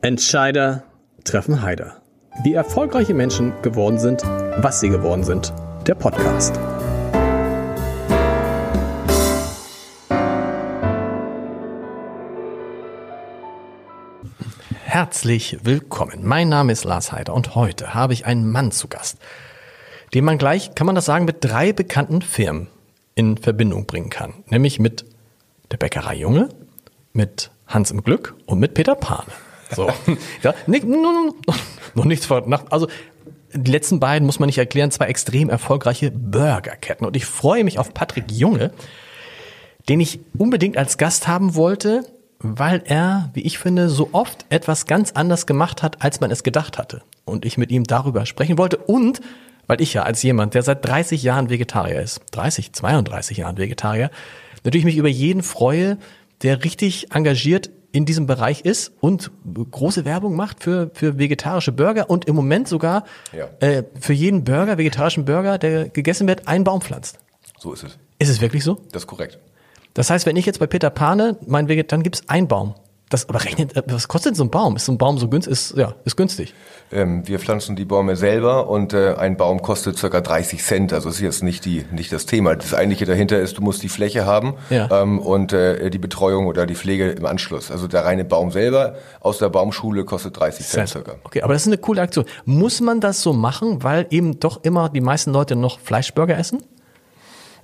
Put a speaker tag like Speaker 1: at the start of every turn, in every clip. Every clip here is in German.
Speaker 1: Entscheider treffen Heider. Wie erfolgreiche Menschen geworden sind, was sie geworden sind. Der Podcast. Herzlich willkommen. Mein Name ist Lars Heider und heute habe ich einen Mann zu Gast, den man gleich, kann man das sagen, mit drei bekannten Firmen in Verbindung bringen kann. Nämlich mit der Bäckerei Junge, mit Hans im Glück und mit Peter Pane. So. ja, nicht, noch, nichts vor, also die letzten beiden muss man nicht erklären, zwei extrem erfolgreiche Burgerketten. Und ich freue mich auf Patrick Junge, den ich unbedingt als Gast haben wollte, weil er, wie ich finde, so oft etwas ganz anders gemacht hat, als man es gedacht hatte. Und ich mit ihm darüber sprechen wollte und weil ich ja als jemand, der seit 30 Jahren Vegetarier ist, 30, 32 Jahren Vegetarier, natürlich mich über jeden freue, der richtig engagiert in diesem Bereich ist und große Werbung macht für, für vegetarische Burger und im Moment sogar ja. äh, für jeden Burger, vegetarischen Burger, der gegessen wird, einen Baum pflanzt.
Speaker 2: So ist es.
Speaker 1: Ist es wirklich so?
Speaker 2: Das ist korrekt.
Speaker 1: Das heißt, wenn ich jetzt bei Peter Pane mein Veget, dann gibt's einen Baum. Das, aber rechnet, äh, was kostet so ein Baum? Ist so ein Baum so günstig? Ist, ja, ist günstig.
Speaker 2: Ähm, wir pflanzen die Bäume selber und äh, ein Baum kostet circa 30 Cent. Also ist jetzt nicht die nicht das Thema. Das eigentliche dahinter ist, du musst die Fläche haben ja. ähm, und äh, die Betreuung oder die Pflege im Anschluss. Also der reine Baum selber aus der Baumschule kostet 30 Cent circa.
Speaker 1: Okay, aber das ist eine coole Aktion. Muss man das so machen, weil eben doch immer die meisten Leute noch Fleischburger essen?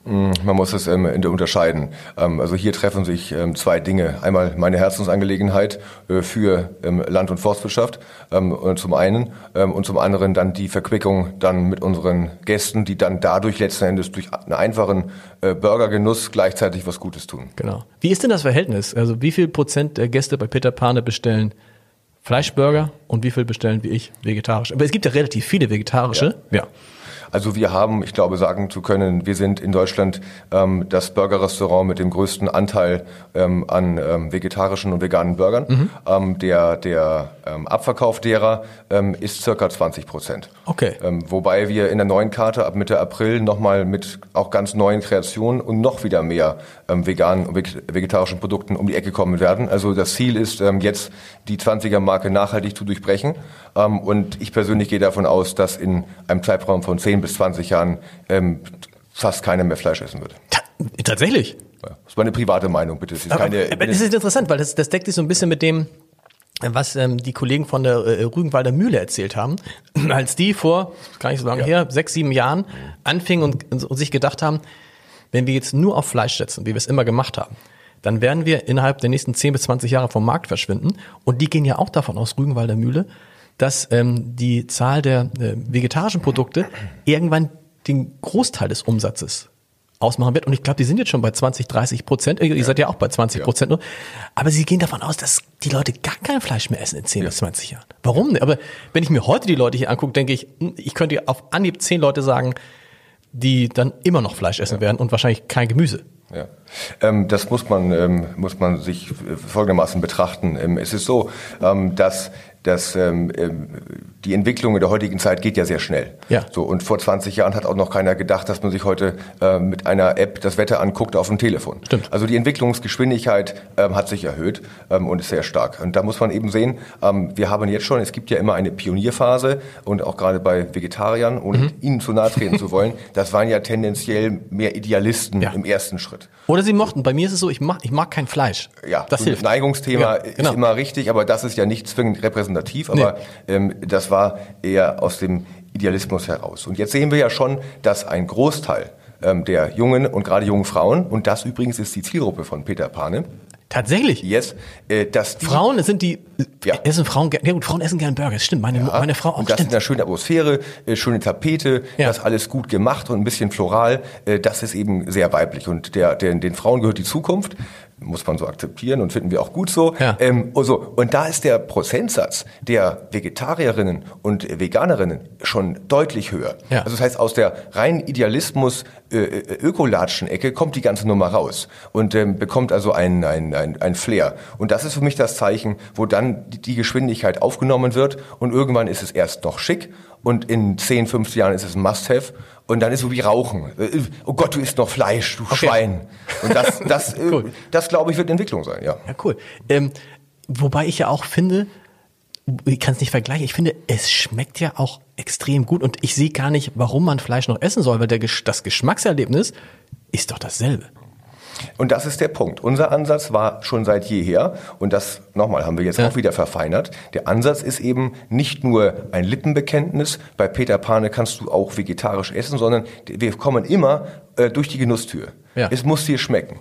Speaker 2: Mm, man muss es ähm, unterscheiden. Ähm, also hier treffen sich ähm, zwei Dinge. Einmal meine Herzensangelegenheit äh, für ähm, Land- und Forstwirtschaft ähm, und zum einen ähm, und zum anderen dann die Verquickung dann mit unseren Gästen, die dann dadurch letzten Endes durch einen einfachen äh, Burgergenuss gleichzeitig was Gutes tun.
Speaker 1: Genau. Wie ist denn das Verhältnis? Also wie viel Prozent der Gäste bei Peter Pane bestellen Fleischburger und wie viel bestellen wie ich vegetarisch? Aber es gibt ja relativ viele vegetarische.
Speaker 2: ja. ja. Also wir haben, ich glaube, sagen zu können, wir sind in Deutschland ähm, das Burgerrestaurant mit dem größten Anteil ähm, an ähm, vegetarischen und veganen Burgern. Mhm. Ähm, der der ähm, Abverkauf derer ähm, ist circa 20 Prozent.
Speaker 1: Okay.
Speaker 2: Ähm, wobei wir in der neuen Karte ab Mitte April nochmal mit auch ganz neuen Kreationen und noch wieder mehr ähm, veganen und vegetarischen Produkten um die Ecke kommen werden. Also das Ziel ist ähm, jetzt die 20er-Marke nachhaltig zu durchbrechen. Ähm, und ich persönlich gehe davon aus, dass in einem Zeitraum von 10 bis 20 Jahren ähm, fast keiner mehr Fleisch essen wird.
Speaker 1: Tatsächlich?
Speaker 2: Ja, das ist meine private Meinung, bitte. Das
Speaker 1: ist, keine, aber, das ist interessant, weil das, das deckt sich so ein bisschen mit dem, was ähm, die Kollegen von der äh, Rügenwalder Mühle erzählt haben, als die vor, gar nicht so lange ja. her, sechs, sieben Jahren anfingen und, und sich gedacht haben, wenn wir jetzt nur auf Fleisch setzen, wie wir es immer gemacht haben, dann werden wir innerhalb der nächsten 10 bis 20 Jahre vom Markt verschwinden. Und die gehen ja auch davon aus, Rügenwalder Mühle, dass ähm, die Zahl der äh, vegetarischen Produkte irgendwann den Großteil des Umsatzes ausmachen wird. Und ich glaube, die sind jetzt schon bei 20, 30 Prozent. Ihr ja. seid ja auch bei 20 Prozent ja. nur. Aber sie gehen davon aus, dass die Leute gar kein Fleisch mehr essen in 10 ja. bis 20 Jahren. Warum? Aber wenn ich mir heute die Leute hier angucke, denke ich, hm, ich könnte auf Anhieb 10 Leute sagen, die dann immer noch Fleisch essen werden und wahrscheinlich kein Gemüse.
Speaker 2: Ja. Ähm, das muss man, ähm, muss man sich folgendermaßen betrachten. Ähm, es ist so, ähm, dass dass ähm, ähm, die Entwicklung in der heutigen Zeit geht ja sehr schnell.
Speaker 1: Ja.
Speaker 2: So und vor 20 Jahren hat auch noch keiner gedacht, dass man sich heute äh, mit einer App das Wetter anguckt auf dem Telefon.
Speaker 1: Stimmt.
Speaker 2: Also die Entwicklungsgeschwindigkeit ähm, hat sich erhöht ähm, und ist sehr stark. Und da muss man eben sehen, ähm, wir haben jetzt schon, es gibt ja immer eine Pionierphase und auch gerade bei Vegetariern, ohne mhm. ihnen zu nahe treten zu wollen, das waren ja tendenziell mehr Idealisten ja. im ersten Schritt.
Speaker 1: Oder sie mochten. Bei mir ist es so, ich mag, ich mag kein Fleisch.
Speaker 2: Ja, das hilft. Neigungsthema ja, genau. ist immer richtig, aber das ist ja nicht zwingend repräsentativ. Aber nee. ähm, das war eher aus dem Idealismus heraus. Und jetzt sehen wir ja schon, dass ein Großteil ähm, der jungen und gerade jungen Frauen, und das übrigens ist die Zielgruppe von Peter Pane,
Speaker 1: Tatsächlich?
Speaker 2: Yes. Äh, dass
Speaker 1: die, Frauen sind die, ja. essen Frauen, ja gut, Frauen essen gerne Burger, stimmt, meine, ja. meine Frau auch.
Speaker 2: Und das
Speaker 1: stimmt.
Speaker 2: in einer schönen Atmosphäre, äh, schöne Tapete, ja. das alles gut gemacht und ein bisschen floral, äh, das ist eben sehr weiblich und der, der, den Frauen gehört die Zukunft muss man so akzeptieren und finden wir auch gut so.
Speaker 1: Ja.
Speaker 2: Ähm, also, und da ist der Prozentsatz der Vegetarierinnen und Veganerinnen schon deutlich höher.
Speaker 1: Ja.
Speaker 2: Also das heißt, aus der reinen Idealismus äh, äh, Ökolatschen-Ecke kommt die ganze Nummer raus und ähm, bekommt also ein, ein, ein, ein Flair. Und das ist für mich das Zeichen, wo dann die Geschwindigkeit aufgenommen wird und irgendwann ist es erst noch schick und in 10, 15 Jahren ist es ein Must-Have und dann ist so wie Rauchen. Äh, oh Gott, du isst noch Fleisch, du okay. Schwein. Und das, das, äh, cool. das glaube ich, wird Entwicklung sein, ja.
Speaker 1: Ja, cool. Ähm, wobei ich ja auch finde, ich kann es nicht vergleichen. Ich finde, es schmeckt ja auch extrem gut und ich sehe gar nicht, warum man Fleisch noch essen soll, weil der, das Geschmackserlebnis ist doch dasselbe.
Speaker 2: Und das ist der Punkt. Unser Ansatz war schon seit jeher, und das nochmal haben wir jetzt ja. auch wieder verfeinert. Der Ansatz ist eben nicht nur ein Lippenbekenntnis. Bei Peter Pane kannst du auch vegetarisch essen, sondern wir kommen immer äh, durch die Genusstür. Ja. Es muss dir schmecken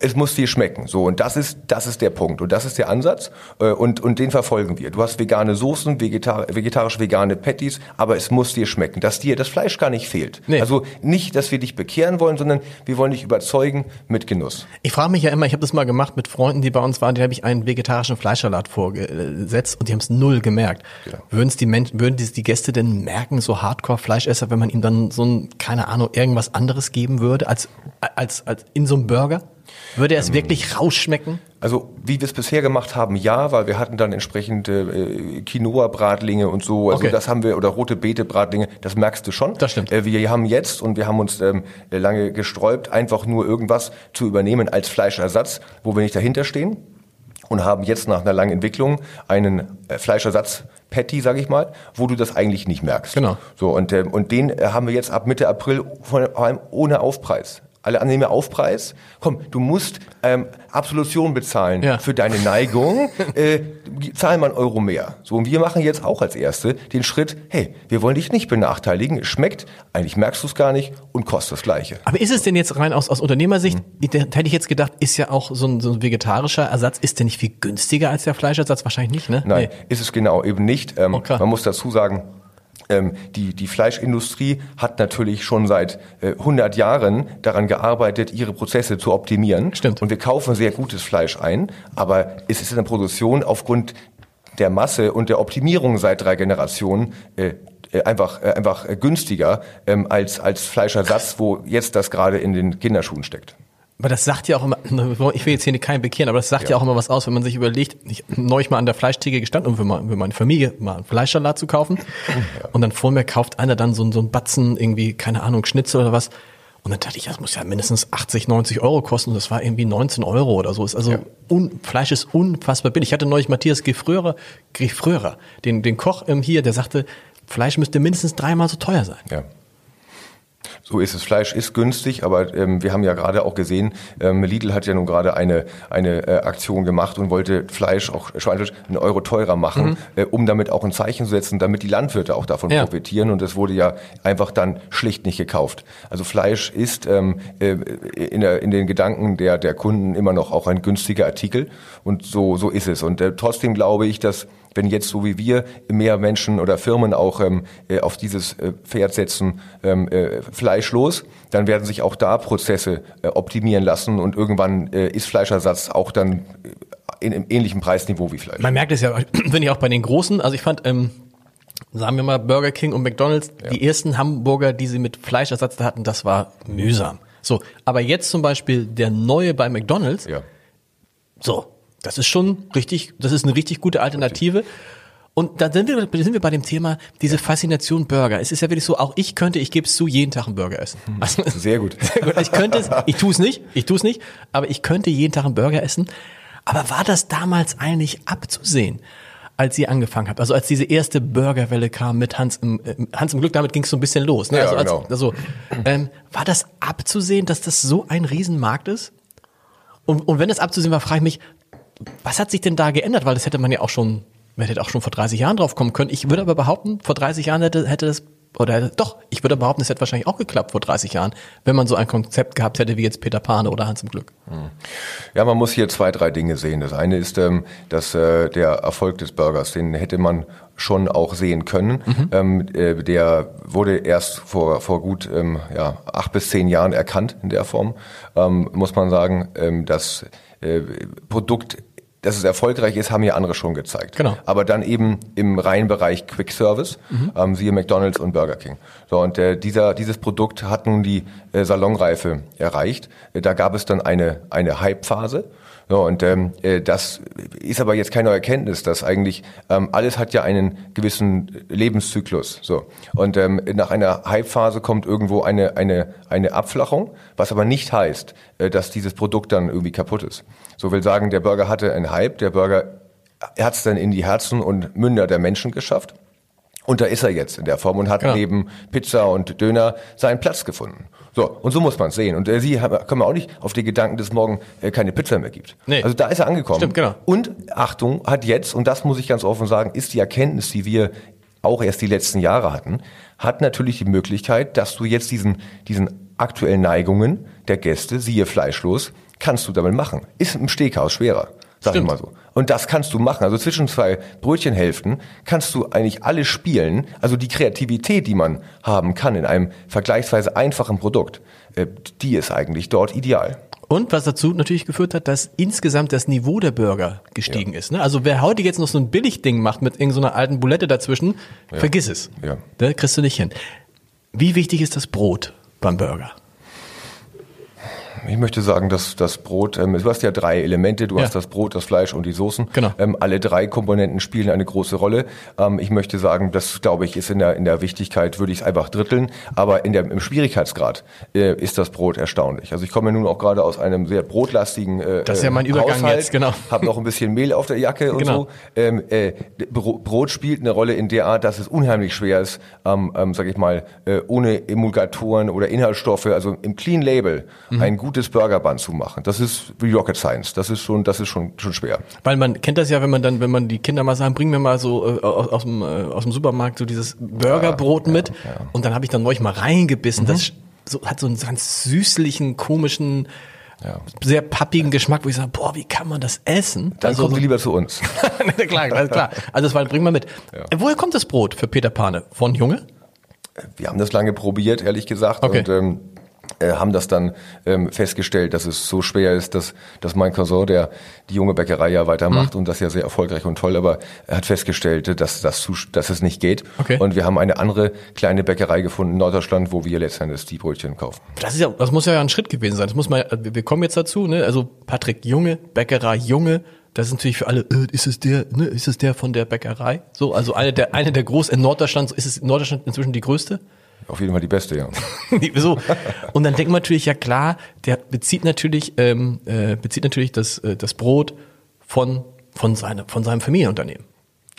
Speaker 2: es muss dir schmecken. So, und das ist, das ist der Punkt. Und das ist der Ansatz. Äh, und, und den verfolgen wir. Du hast vegane Soßen, vegetar vegetarisch-vegane Patties, aber es muss dir schmecken, dass dir das Fleisch gar nicht fehlt. Nee. Also nicht, dass wir dich bekehren wollen, sondern wir wollen dich überzeugen mit Genuss.
Speaker 1: Ich frage mich ja immer, ich habe das mal gemacht mit Freunden, die bei uns waren, die habe ich einen vegetarischen Fleischsalat vorgesetzt und die haben es null gemerkt. Ja. Würden es die Menschen, würden die, die Gäste denn merken, so Hardcore-Fleischesser, wenn man ihm dann so ein, keine Ahnung, irgendwas anderes geben würde, als, als, als in so einem Burger? Würde es ähm, wirklich rausschmecken?
Speaker 2: Also wie wir es bisher gemacht haben, ja, weil wir hatten dann entsprechend äh, Quinoa-Bratlinge und so. Also okay. das haben wir oder rote Beete-Bratlinge. Das merkst du schon.
Speaker 1: Das stimmt.
Speaker 2: Äh, wir haben jetzt und wir haben uns ähm, lange gesträubt, einfach nur irgendwas zu übernehmen als Fleischersatz, wo wir nicht dahinter stehen und haben jetzt nach einer langen Entwicklung einen äh, Fleischersatz Patty, sage ich mal, wo du das eigentlich nicht merkst.
Speaker 1: Genau.
Speaker 2: So und äh, und den äh, haben wir jetzt ab Mitte April vor allem ohne Aufpreis alle anderen nehmen Aufpreis. Komm, du musst ähm, Absolution bezahlen ja. für deine Neigung. äh, zahl mal einen Euro mehr. So, und wir machen jetzt auch als Erste den Schritt, hey, wir wollen dich nicht benachteiligen. Es schmeckt, eigentlich merkst du es gar nicht und kostet das Gleiche.
Speaker 1: Aber ist es denn jetzt rein aus, aus Unternehmersicht, mhm. hätte ich jetzt gedacht, ist ja auch so ein, so ein vegetarischer Ersatz, ist der nicht viel günstiger als der Fleischersatz? Wahrscheinlich nicht, ne?
Speaker 2: Nein, nee. ist es genau eben nicht. Ähm, okay. Man muss dazu sagen, die, die Fleischindustrie hat natürlich schon seit äh, 100 Jahren daran gearbeitet, ihre Prozesse zu optimieren.
Speaker 1: Stimmt.
Speaker 2: Und wir kaufen sehr gutes Fleisch ein, aber es ist in der Produktion aufgrund der Masse und der Optimierung seit drei Generationen äh, äh einfach, äh, einfach günstiger ähm, als, als Fleischersatz, wo jetzt das gerade in den Kinderschuhen steckt.
Speaker 1: Aber das sagt ja auch immer, ich will jetzt hier keinen bekehren, aber das sagt ja. ja auch immer was aus, wenn man sich überlegt, ich neulich mal an der Fleischtheke gestanden, um für, meine Familie mal einen Fleischsalat zu kaufen. Ja. Und dann vor mir kauft einer dann so, so einen Batzen, irgendwie, keine Ahnung, Schnitzel oder was. Und dann dachte ich, das muss ja mindestens 80, 90 Euro kosten. Und das war irgendwie 19 Euro oder so. Ist also ja. un, Fleisch ist unfassbar billig. Ich hatte neulich Matthias Gefrörer, Gefrörer den, den Koch hier, der sagte, Fleisch müsste mindestens dreimal so teuer sein.
Speaker 2: Ja. So ist es. Fleisch ist günstig, aber ähm, wir haben ja gerade auch gesehen, ähm, Lidl hat ja nun gerade eine, eine äh, Aktion gemacht und wollte Fleisch, auch Schweinefleisch, einen Euro teurer machen, mhm. äh, um damit auch ein Zeichen zu setzen, damit die Landwirte auch davon ja. profitieren. Und das wurde ja einfach dann schlicht nicht gekauft. Also Fleisch ist ähm, äh, in, der, in den Gedanken der, der Kunden immer noch auch ein günstiger Artikel. Und so, so ist es. Und äh, trotzdem glaube ich, dass wenn jetzt so wie wir mehr Menschen oder Firmen auch ähm, äh, auf dieses äh, Pferd setzen, ähm, äh, fleischlos, dann werden sich auch da Prozesse äh, optimieren lassen und irgendwann äh, ist Fleischersatz auch dann äh, in einem ähnlichen Preisniveau wie Fleisch.
Speaker 1: Man merkt es ja, wenn ich auch bei den großen, also ich fand, ähm, sagen wir mal Burger King und McDonald's, ja. die ersten Hamburger, die sie mit Fleischersatz hatten, das war mühsam. So, aber jetzt zum Beispiel der neue bei McDonald's, ja. so, das ist schon richtig, das ist eine richtig gute Alternative. Und dann sind wir, sind wir bei dem Thema, diese Faszination Burger. Es ist ja wirklich so, auch ich könnte, ich gebe es zu, jeden Tag einen Burger essen.
Speaker 2: Hm. Also, sehr gut. Sehr gut.
Speaker 1: Ich könnte es, ich tue es nicht, ich tue es nicht, aber ich könnte jeden Tag einen Burger essen. Aber war das damals eigentlich abzusehen? als ihr angefangen habt, also als diese erste Burgerwelle kam mit Hans im, äh, Hans im Glück, damit ging es so ein bisschen los. Ne?
Speaker 2: Ja,
Speaker 1: also,
Speaker 2: als, genau.
Speaker 1: also ähm, war das abzusehen, dass das so ein Riesenmarkt ist? Und, und wenn es abzusehen war, frage ich mich, was hat sich denn da geändert? Weil das hätte man ja auch schon, man hätte auch schon vor 30 Jahren drauf kommen können. Ich würde aber behaupten, vor 30 Jahren hätte, hätte das, oder hätte, doch, ich würde behaupten, es hätte wahrscheinlich auch geklappt vor 30 Jahren, wenn man so ein Konzept gehabt hätte wie jetzt Peter Pane oder Hans im Glück. Hm.
Speaker 2: Ja, man muss hier zwei, drei Dinge sehen. Das eine ist, ähm, dass äh, der Erfolg des Burgers, den hätte man schon auch sehen können. Mhm. Ähm, äh, der wurde erst vor, vor gut ähm, ja, acht bis zehn Jahren erkannt in der Form. Ähm, muss man sagen, ähm, das äh, Produkt dass es erfolgreich ist, haben ja andere schon gezeigt.
Speaker 1: Genau.
Speaker 2: Aber dann eben im reinen Bereich Quick Service, mhm. ähm, siehe McDonald's und Burger King. So und äh, dieser dieses Produkt hat nun die äh, Salonreife erreicht. Äh, da gab es dann eine eine Hype-Phase so, und ähm, äh, das ist aber jetzt keine Erkenntnis, dass eigentlich ähm, alles hat ja einen gewissen Lebenszyklus. So und ähm, nach einer Hype-Phase kommt irgendwo eine eine eine Abflachung, was aber nicht heißt, äh, dass dieses Produkt dann irgendwie kaputt ist. So will sagen, der Burger hatte einen Hype, der Burger er hat es dann in die Herzen und Münder der Menschen geschafft. Und da ist er jetzt in der Form und hat
Speaker 1: Genau.
Speaker 2: neben Pizza und Döner seinen Platz gefunden. So, und so muss man es sehen. Und äh, Sie haben- kommen auch nicht auf den Gedanken, dass es morgen äh, keine Pizza mehr gibt.
Speaker 1: Nee.
Speaker 2: Also da ist er angekommen.
Speaker 1: Stimmt, genau.
Speaker 2: Und Achtung, hat jetzt, und das muss ich ganz offen sagen, ist die Erkenntnis, die wir auch erst die letzten Jahre hatten, hat natürlich die Möglichkeit, dass du jetzt diesen, diesen aktuellen Neigungen der Gäste, siehe fleischlos, kannst du damit machen. Ist im Steakhouse schwerer, sag
Speaker 1: Stimmt.
Speaker 2: ich mal so. Und das kannst du machen. Also zwischen zwei Brötchenhälften kannst du eigentlich alles spielen. Also die Kreativität, die man haben kann in einem vergleichsweise einfachen Produkt, äh, die ist eigentlich dort ideal.
Speaker 1: Und was dazu natürlich geführt hat, dass insgesamt das Niveau der Burger gestiegen ist. Ne? Also wer heute jetzt noch so ein Billigding macht mit irgendeiner alten Bulette dazwischen, vergiss es.
Speaker 2: Ja.
Speaker 1: Da kriegst du nicht hin. Wie wichtig ist das Brot beim Burger?
Speaker 2: Ich möchte sagen, dass das Brot, ähm, du hast ja drei Elemente, du
Speaker 1: Ja.
Speaker 2: hast das Brot, das Fleisch und die Soßen.
Speaker 1: Genau.
Speaker 2: Ähm, alle drei Komponenten spielen eine große Rolle. Ähm, ich möchte sagen, das glaube ich ist in der, in der Wichtigkeit, würde ich es einfach dritteln, aber in der, im Schwierigkeitsgrad äh, ist das Brot erstaunlich. Also ich komme nun auch gerade aus einem sehr brotlastigen äh,
Speaker 1: Das ist ja mein
Speaker 2: äh,
Speaker 1: Übergang
Speaker 2: Haushalt,
Speaker 1: jetzt, genau.
Speaker 2: Habe noch ein bisschen Mehl auf der Jacke und
Speaker 1: Genau.
Speaker 2: so. Ähm, äh, Bro- Brot spielt eine Rolle in der Art, dass es unheimlich schwer ist, ähm, ähm, sage ich mal, äh, ohne Emulgatoren oder Inhaltsstoffe, also im Clean Label,
Speaker 1: Mhm.
Speaker 2: ein gutes Burgerband zu machen. Das ist wie Rocket Science. Das ist schon, das ist schon, schon schwer.
Speaker 1: Weil man kennt das ja, wenn man dann, wenn man die Kinder mal sagen, bring mir mal so äh, aus, aus, dem, äh, aus dem Supermarkt so dieses Burgerbrot mit. Und dann habe ich dann neulich mal
Speaker 2: Mhm.
Speaker 1: reingebissen. Das so, hat so einen ganz süßlichen, komischen, sehr pappigen Geschmack, wo ich sage, boah, wie kann man das essen?
Speaker 2: Dann
Speaker 1: also,
Speaker 2: kommen Sie lieber zu uns.
Speaker 1: klar, klar. Also das war, bring mal mit. Äh, Woher kommt das Brot für Peter Pane? Von Junge?
Speaker 2: Wir haben das lange probiert, ehrlich gesagt,
Speaker 1: Okay.
Speaker 2: und ähm, äh, haben das dann ähm, festgestellt, dass es so schwer ist, dass, dass mein Cousin, der die junge Bäckerei ja weitermacht
Speaker 1: Mhm.
Speaker 2: und das ja sehr erfolgreich und toll, aber er hat festgestellt, dass, das zu, dass es nicht geht.
Speaker 1: Okay.
Speaker 2: Und wir haben eine andere kleine Bäckerei gefunden in Norddeutschland, wo wir letztendlich die Brötchen kaufen.
Speaker 1: Das ist ja, das muss ja ein Schritt gewesen sein. Das muss man, ja- wir kommen jetzt dazu, ne? Also Patrick Junge, Bäckerei Junge, das ist natürlich für alle, äh, ist es der, ne, ist es der von der Bäckerei? So, also eine der, eine der groß in Norddeutschland, ist es in Norddeutschland inzwischen die größte?
Speaker 2: Auf jeden Fall die beste, ja.
Speaker 1: so. Und dann denkt man natürlich, ja klar, der bezieht natürlich, ähm, äh, bezieht natürlich das, äh, das Brot von, von, seine, von seinem Familienunternehmen.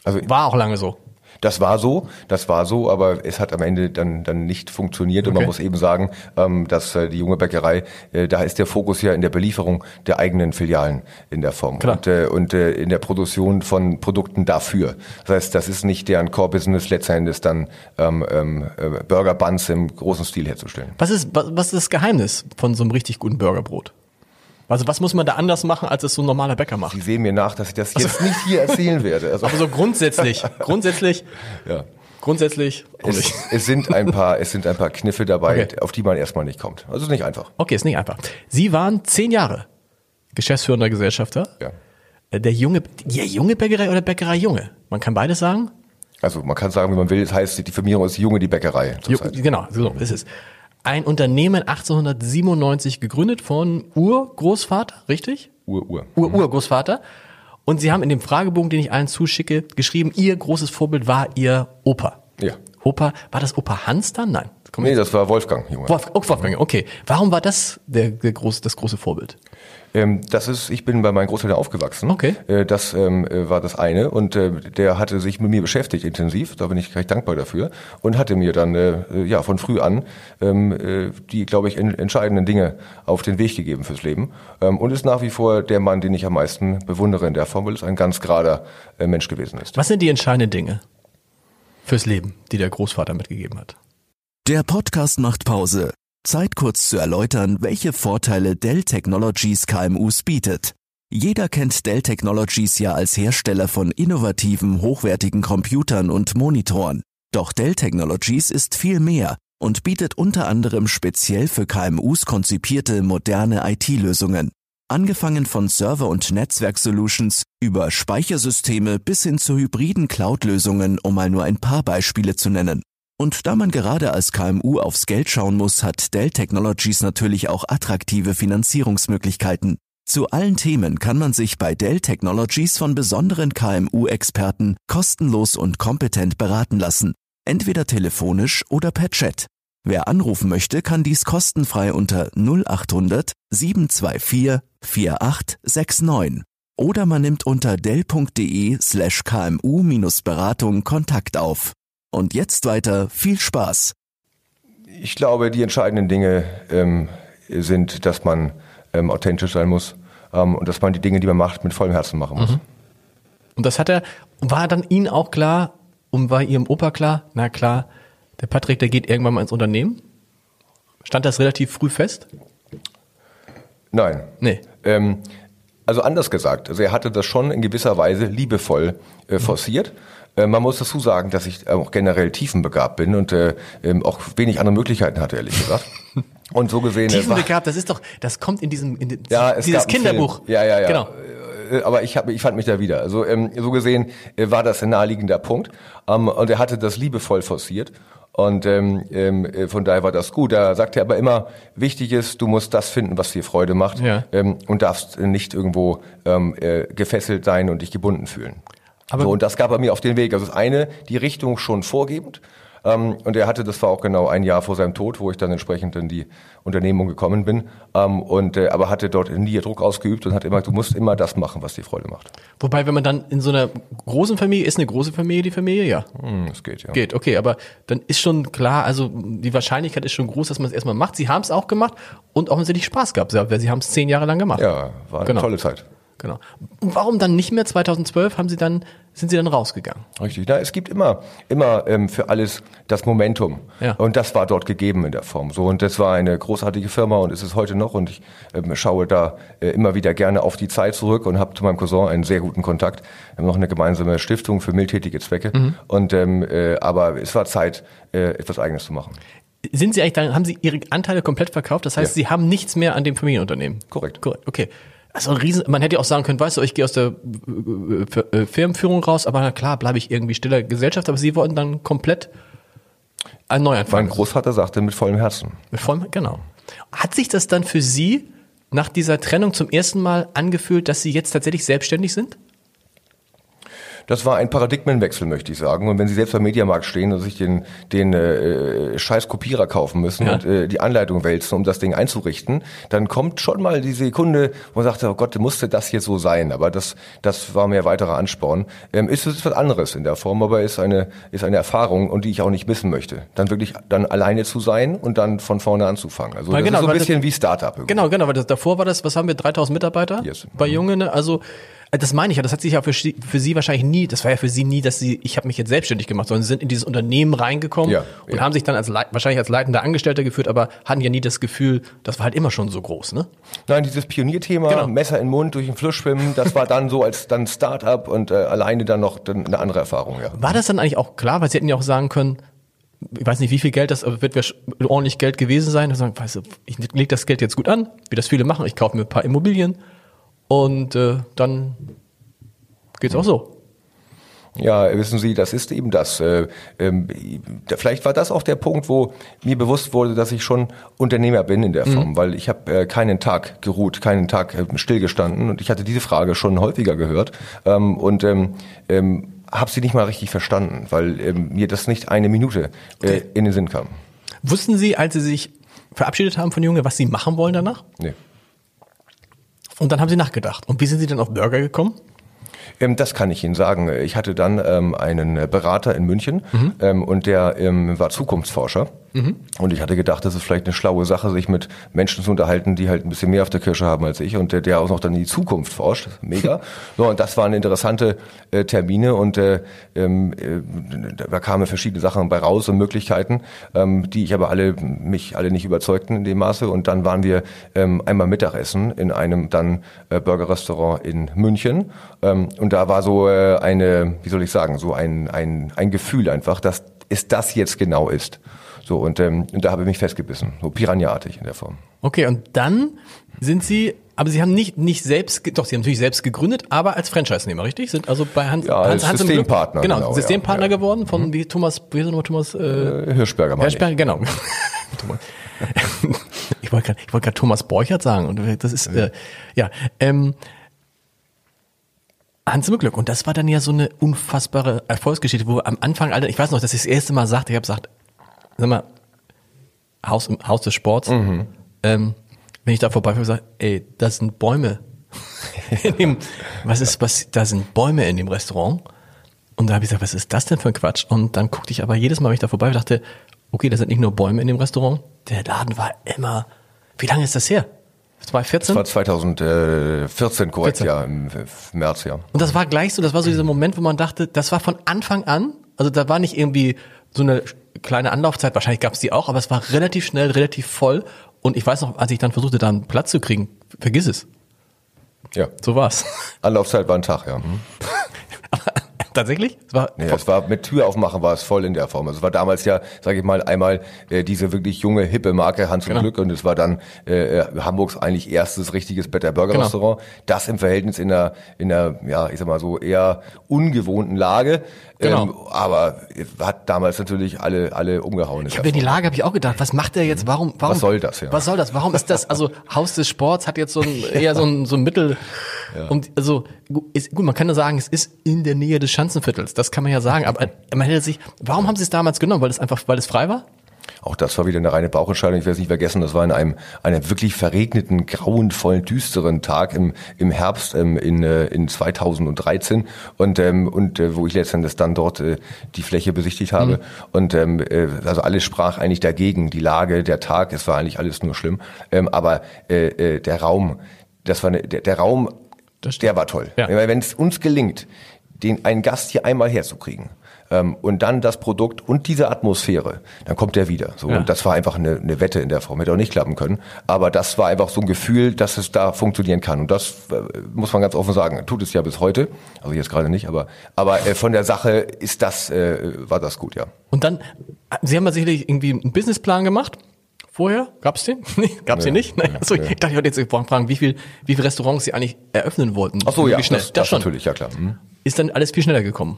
Speaker 2: Also
Speaker 1: War auch lange so.
Speaker 2: Das war so, das war so, aber es hat am Ende dann, dann nicht funktioniert. Und man
Speaker 1: Okay.
Speaker 2: muss eben sagen, ähm, dass äh, die junge Bäckerei, äh, da ist der Fokus ja in der Belieferung der eigenen Filialen in der Form
Speaker 1: Klar.
Speaker 2: und, äh, und äh, in der Produktion von Produkten dafür. Das heißt, das ist nicht deren Core-Business, letztendlich dann ähm, ähm, äh, Burger Buns im großen Stil herzustellen.
Speaker 1: Was ist, was ist das Geheimnis von so einem richtig guten Burgerbrot? Also was muss man da anders machen, als es so ein normaler Bäcker macht?
Speaker 2: Sie sehen mir nach, dass ich das jetzt nicht hier erzählen werde. Also,
Speaker 1: Aber so grundsätzlich, grundsätzlich,
Speaker 2: ja.
Speaker 1: grundsätzlich.
Speaker 2: Es, es sind ein paar, es sind ein paar Kniffe dabei,
Speaker 1: Okay.
Speaker 2: auf die man erstmal nicht kommt. Also ist nicht einfach.
Speaker 1: Okay, ist nicht einfach. Sie waren zehn Jahre geschäftsführender Gesellschafter.
Speaker 2: Ja.
Speaker 1: Äh, Der junge, der junge Bäckerei oder Bäckerei Junge? Man kann beides sagen.
Speaker 2: Also man kann sagen, wie man will, es heißt, die Firmierung ist Junge die Bäckerei.
Speaker 1: Ju-. Genau, so ist es. Ein Unternehmen 1897 gegründet von Urgroßvater, richtig?
Speaker 2: Ur, Ur.
Speaker 1: Ur-Urgroßvater. Und Sie haben in dem Fragebogen, den ich allen zuschicke, geschrieben, Ihr großes Vorbild war Ihr Opa.
Speaker 2: Ja.
Speaker 1: Opa, war das Opa Hans dann? Nein. Komm,
Speaker 2: Nee, das war Wolfgang, Junge.
Speaker 1: Wolf, oh, Wolfgang, okay. Warum war das der, der große, das große Vorbild?
Speaker 2: Ähm, das ist, ich bin bei meinen Großeltern aufgewachsen.
Speaker 1: Okay.
Speaker 2: Äh, das ähm, äh, war das eine und äh, der hatte sich mit mir beschäftigt intensiv. Da bin ich recht dankbar dafür und hatte mir dann äh, äh, ja von früh an ähm, äh, die, glaube ich, en entscheidenden Dinge auf den Weg gegeben fürs Leben ähm, und ist nach wie vor der Mann, den ich am meisten bewundere in der Form, weil es ein ganz gerader äh, Mensch gewesen ist.
Speaker 1: Was sind die entscheidenden Dinge fürs Leben, die der Großvater mitgegeben hat?
Speaker 3: Der Podcast macht Pause. Zeit kurz zu erläutern, welche Vorteile Dell Technologies KMUs bietet. Jeder kennt Dell Technologies ja als Hersteller von innovativen, hochwertigen Computern und Monitoren. Doch Dell Technologies ist viel mehr und bietet unter anderem speziell für KMUs konzipierte moderne IT-Lösungen. Angefangen von Server- und Netzwerksolutions über Speichersysteme bis hin zu hybriden Cloud-Lösungen, um mal nur ein paar Beispiele zu nennen. Und da man gerade als KMU aufs Geld schauen muss, hat Dell Technologies natürlich auch attraktive Finanzierungsmöglichkeiten. Zu allen Themen kann man sich bei Dell Technologies von besonderen KMU-Experten kostenlos und kompetent beraten lassen. Entweder telefonisch oder per Chat. Wer anrufen möchte, kann dies kostenfrei unter 0800 724 4869 Oder man nimmt unter dell.de slash kmu-beratung Kontakt auf. Und jetzt weiter viel Spaß.
Speaker 2: Ich glaube, die entscheidenden Dinge ähm, sind, dass man ähm, authentisch sein muss ähm, und dass man die Dinge, die man macht, mit vollem Herzen machen muss.
Speaker 1: Und das hat er, war dann Ihnen auch klar und war Ihrem Opa klar, na klar, der Patrick, der geht irgendwann mal ins Unternehmen? Stand das relativ früh fest?
Speaker 2: Nein.
Speaker 1: Nee.
Speaker 2: Ähm, also anders gesagt, also er hatte das schon in gewisser Weise liebevoll äh, forciert. Äh, man muss dazu sagen, dass ich auch generell tiefenbegabt bin und äh, ähm, auch wenig andere Möglichkeiten hatte, ehrlich gesagt. Und so gesehen. äh,
Speaker 1: Tiefenbegabt, das ist doch, das kommt in diesem, in
Speaker 2: Ja, es
Speaker 1: dieses Kinderbuch.
Speaker 2: Ja, ja, ja.
Speaker 1: Genau.
Speaker 2: Äh, Aber ich, hab, ich fand mich da wieder. Also ähm, so gesehen äh, war das ein naheliegender Punkt. Ähm, und er hatte das liebevoll forciert. Und ähm, ähm, äh, von daher war das gut. Da sagte er aber immer, wichtig ist, du musst das finden, was dir Freude macht.
Speaker 1: Ja.
Speaker 2: Ähm, und darfst äh, nicht irgendwo ähm, äh, gefesselt sein und dich gebunden fühlen.
Speaker 1: Aber-
Speaker 2: so, und das gab er mir auf den Weg. Also das eine, die Richtung schon vorgebend. Ähm, und er hatte, das war auch genau ein Jahr vor seinem Tod, wo ich dann entsprechend in die Unternehmung gekommen bin. Ähm, und äh, aber hatte dort nie Druck ausgeübt und hat immer, du musst immer das machen, was dir Freude macht.
Speaker 1: Wobei, wenn man dann in so einer großen Familie, ist eine große Familie die Familie? Ja.
Speaker 2: Hm, das geht, ja.
Speaker 1: Geht, okay, aber dann ist schon klar, also die Wahrscheinlichkeit ist schon groß, dass man es erstmal macht. Sie haben es auch gemacht und auch wenn sie nicht Spaß gehabt, weil sie haben es zehn Jahre lang gemacht.
Speaker 2: Ja, war eine
Speaker 1: Genau.
Speaker 2: tolle Zeit.
Speaker 1: Genau. Und warum dann nicht mehr 2012 haben sie dann, sind sie dann rausgegangen?
Speaker 2: Richtig. Na, es gibt immer, immer ähm, für alles das Momentum.
Speaker 1: Ja.
Speaker 2: Und das war dort gegeben in der Form. So und das war eine großartige Firma und ist es heute noch. Und ich ähm, schaue da äh, immer wieder gerne auf die Zeit zurück und habe zu meinem Cousin einen sehr guten Kontakt. Wir haben noch eine gemeinsame Stiftung für mildtätige Zwecke.
Speaker 1: Mhm.
Speaker 2: Und ähm, äh, aber es war Zeit, äh, etwas Eigenes zu machen.
Speaker 1: Sind sie eigentlich dann, haben sie ihre Anteile komplett verkauft? Das heißt,
Speaker 2: Ja.
Speaker 1: sie haben nichts mehr an dem Familienunternehmen?
Speaker 2: Korrekt.
Speaker 1: Korrekt, okay. Also ein Riesen, man hätte ja auch sagen können, weißt du, ich gehe aus der äh, äh, Firmenführung raus, aber na klar, bleibe ich irgendwie stiller Gesellschaft, aber sie wollten dann komplett einen Neuanfang.
Speaker 2: Mein Großvater sagte mit vollem Herzen.
Speaker 1: Mit vollem- genau. Hat sich das dann für Sie nach dieser Trennung zum ersten Mal angefühlt, dass Sie jetzt tatsächlich selbstständig sind?
Speaker 2: Das war ein Paradigmenwechsel, möchte ich sagen. Und wenn Sie selbst beim Mediamarkt stehen und sich den, den äh, scheiß Kopierer kaufen müssen
Speaker 1: Ja.
Speaker 2: und äh, die Anleitung wälzen, um das Ding einzurichten, dann kommt schon mal die Sekunde, wo man sagt, oh Gott, musste das hier so sein? Aber das, das war mir weiterer Ansporn. Ähm, ist es was anderes in der Form, aber ist eine, ist eine Erfahrung und die ich auch nicht missen möchte. Dann wirklich dann alleine zu sein und dann von vorne anzufangen. Also
Speaker 1: Weil
Speaker 2: das
Speaker 1: genau,
Speaker 2: ist so ein
Speaker 1: weil das-
Speaker 2: bisschen wie Startup. irgendwie.
Speaker 1: Genau, genau, weil das, davor war das, was haben wir, 3000 Mitarbeiter
Speaker 2: Yes.
Speaker 1: bei Junge, ne? also das meine ich ja, das hat sich ja für, Sie- für Sie wahrscheinlich nie, das war ja für Sie nie, dass Sie, ich habe mich jetzt selbstständig gemacht, sondern Sie sind in dieses Unternehmen reingekommen
Speaker 2: Ja,
Speaker 1: und
Speaker 2: ja.
Speaker 1: haben sich dann als wahrscheinlich als leitender Angestellter geführt, aber hatten ja nie das Gefühl, das war halt immer schon so groß, ne?
Speaker 2: Nein, dieses Pionierthema,
Speaker 1: Genau.
Speaker 2: Messer in den Mund durch den Fluss schwimmen, das war dann so als dann Startup und äh, alleine dann noch eine andere Erfahrung, ja.
Speaker 1: War das dann eigentlich auch klar, weil Sie hätten ja auch sagen können, ich weiß nicht, wie viel Geld das, aber wird ordentlich Geld gewesen sein. Und sagen, weißt du, ich lege das Geld jetzt gut an, wie das viele machen. Ich kaufe mir ein paar Immobilien und äh, dann geht's auch so.
Speaker 2: Ja, wissen Sie, das ist eben das. Äh, ähm, vielleicht war das auch der Punkt, wo mir bewusst wurde, dass ich schon Unternehmer bin in der Form, weil ich habe äh, keinen Tag geruht, keinen Tag äh, stillgestanden und ich hatte diese Frage schon häufiger gehört ähm, und ähm, habe sie nicht mal richtig verstanden, weil mir das nicht eine Minute äh, in den Sinn kam.
Speaker 1: Wussten Sie, als Sie sich verabschiedet haben von Junge, was Sie machen wollen danach?
Speaker 2: Nee.
Speaker 1: Und dann haben Sie nachgedacht. Und wie sind Sie dann auf Burger gekommen?
Speaker 2: Ähm, das kann ich Ihnen sagen. Ich hatte dann ähm, einen Berater in München ähm, und der war Zukunftsforscher. Und ich hatte gedacht, das ist vielleicht eine schlaue Sache, sich mit Menschen zu unterhalten, die halt ein bisschen mehr auf der Kirsche haben als ich und der, der auch noch dann in die Zukunft forscht. Mega. so, und das waren interessante äh, Termine und äh, äh, da kamen verschiedene Sachen bei raus und Möglichkeiten, ähm, die ich aber alle mich alle nicht überzeugten in dem Maße. Und dann waren wir ähm, einmal Mittagessen in einem dann äh, Burgerrestaurant in München. Ähm, und da war so äh, eine, wie soll ich sagen, so ein, ein, ein Gefühl einfach, dass es das jetzt genau ist. So, und, ähm, und da habe ich mich festgebissen, so Piranha-artig in der Form.
Speaker 1: Okay, und dann sind Sie, aber Sie haben nicht, nicht selbst, doch, Sie haben natürlich selbst gegründet, aber als Franchise-Nehmer, richtig? Sind also bei Hans,
Speaker 2: Ja, als
Speaker 1: Hans, Hans
Speaker 2: Systempartner,
Speaker 1: Glück, genau,
Speaker 2: genau.
Speaker 1: Systempartner
Speaker 2: Ja. Mhm.
Speaker 1: geworden von wie Thomas, wie ist er nochmal, Thomas, äh,
Speaker 2: Äh, Hirschberger meine ich.
Speaker 1: Genau. Thomas. ich wollte gerade, gerade Thomas Borchert sagen und das ist äh, ja ähm, Hans im Glück und das war dann ja so eine unfassbare Erfolgsgeschichte, wo am Anfang, Alter, ich weiß noch, dass ich das erste Mal sagte, ich habe gesagt, sag mal, Haus im Haus des Sports,
Speaker 2: Mhm.
Speaker 1: ähm, wenn ich da vorbei gesagt, ey, das sind Bäume. in dem, was ist, was, da sind Bäume in dem Restaurant. Und da habe ich gesagt, was ist das denn für ein Quatsch? Und dann guckte ich aber jedes Mal, wenn ich da vorbei war, dachte, okay, da sind nicht nur Bäume in dem Restaurant. Der Laden war immer, wie lange ist das her? 2014?
Speaker 2: Das war 2014, korrekt,
Speaker 1: 14.
Speaker 2: ja, im März, ja.
Speaker 1: Und das war gleich so, das war so dieser Moment, wo man dachte, das war von Anfang an, also da war nicht irgendwie so eine kleine Anlaufzeit, wahrscheinlich gab es die auch, aber es war relativ schnell, relativ voll. Und ich weiß noch, als ich dann versuchte, da einen Platz zu kriegen, vergiss es.
Speaker 2: Ja.
Speaker 1: So war's.
Speaker 2: Anlaufzeit war ein Tag, ja.
Speaker 1: Tatsächlich? Es war
Speaker 2: Nee, es war mit Tür aufmachen war es voll in der Form. Also es war damals ja, sage ich mal, einmal äh, diese wirklich junge, hippe Marke Hans und
Speaker 1: Genau.
Speaker 2: Glück und es war dann äh, äh, Hamburgs eigentlich erstes richtiges Better Burger
Speaker 1: Genau.
Speaker 2: Restaurant. Das im Verhältnis in einer, in einer, ja, ich sag mal so eher ungewohnten Lage.
Speaker 1: Genau.
Speaker 2: Ähm, aber hat damals natürlich alle, alle umgehauen.
Speaker 1: Ich habe die. Lage habe ich auch gedacht, was macht der jetzt? Warum, warum?
Speaker 2: Was soll das, ja?
Speaker 1: Was soll das? Warum ist das? Also Haus des Sports hat jetzt so ein eher so ein, so ein Mittel. Und also ist, gut, man kann ja sagen, es ist in der Nähe des Schanzenviertels. Das kann man ja sagen. Aber man hätte sich. Warum haben sie es damals genommen? Weil es einfach, weil es frei war?
Speaker 2: Auch das war wieder eine reine Bauchentscheidung. Ich werde es nicht vergessen, das war in einem, einem wirklich verregneten, grauenvollen, düsteren Tag im, im Herbst ähm, in, äh, in 2013 und, ähm, und äh, wo ich letztendlich dann dort äh, die Fläche besichtigt habe. Und ähm, äh, also alles sprach eigentlich dagegen. Die Lage, der Tag, es war eigentlich alles nur schlimm. Ähm, aber äh, äh, der Raum, das war eine, der, der Raum, der war toll.
Speaker 1: Ja.
Speaker 2: Wenn es uns gelingt, den einen Gast hier einmal herzukriegen und dann das Produkt und diese Atmosphäre, dann kommt er wieder. So
Speaker 1: Ja.
Speaker 2: und das war einfach eine, eine Wette in der Form, hätte auch nicht klappen können. Aber das war einfach so ein Gefühl, dass es da funktionieren kann und das äh, muss man ganz offen sagen, tut es ja bis heute. Also jetzt gerade nicht, aber aber äh, von der Sache ist das äh, war das gut, ja.
Speaker 1: Und dann, Sie haben ja sicherlich irgendwie einen Businessplan gemacht. Vorher? Gab's den? Nee, gab's den
Speaker 2: Nee,
Speaker 1: nicht? Nein, Achso, ich dachte, ich wollte jetzt fragen, wie viel, wie viele Restaurants Sie eigentlich eröffnen wollten.
Speaker 2: Ach so, ja,
Speaker 1: wie schnell.
Speaker 2: das, das natürlich, ja klar. Mhm.
Speaker 1: Ist dann alles viel schneller gekommen.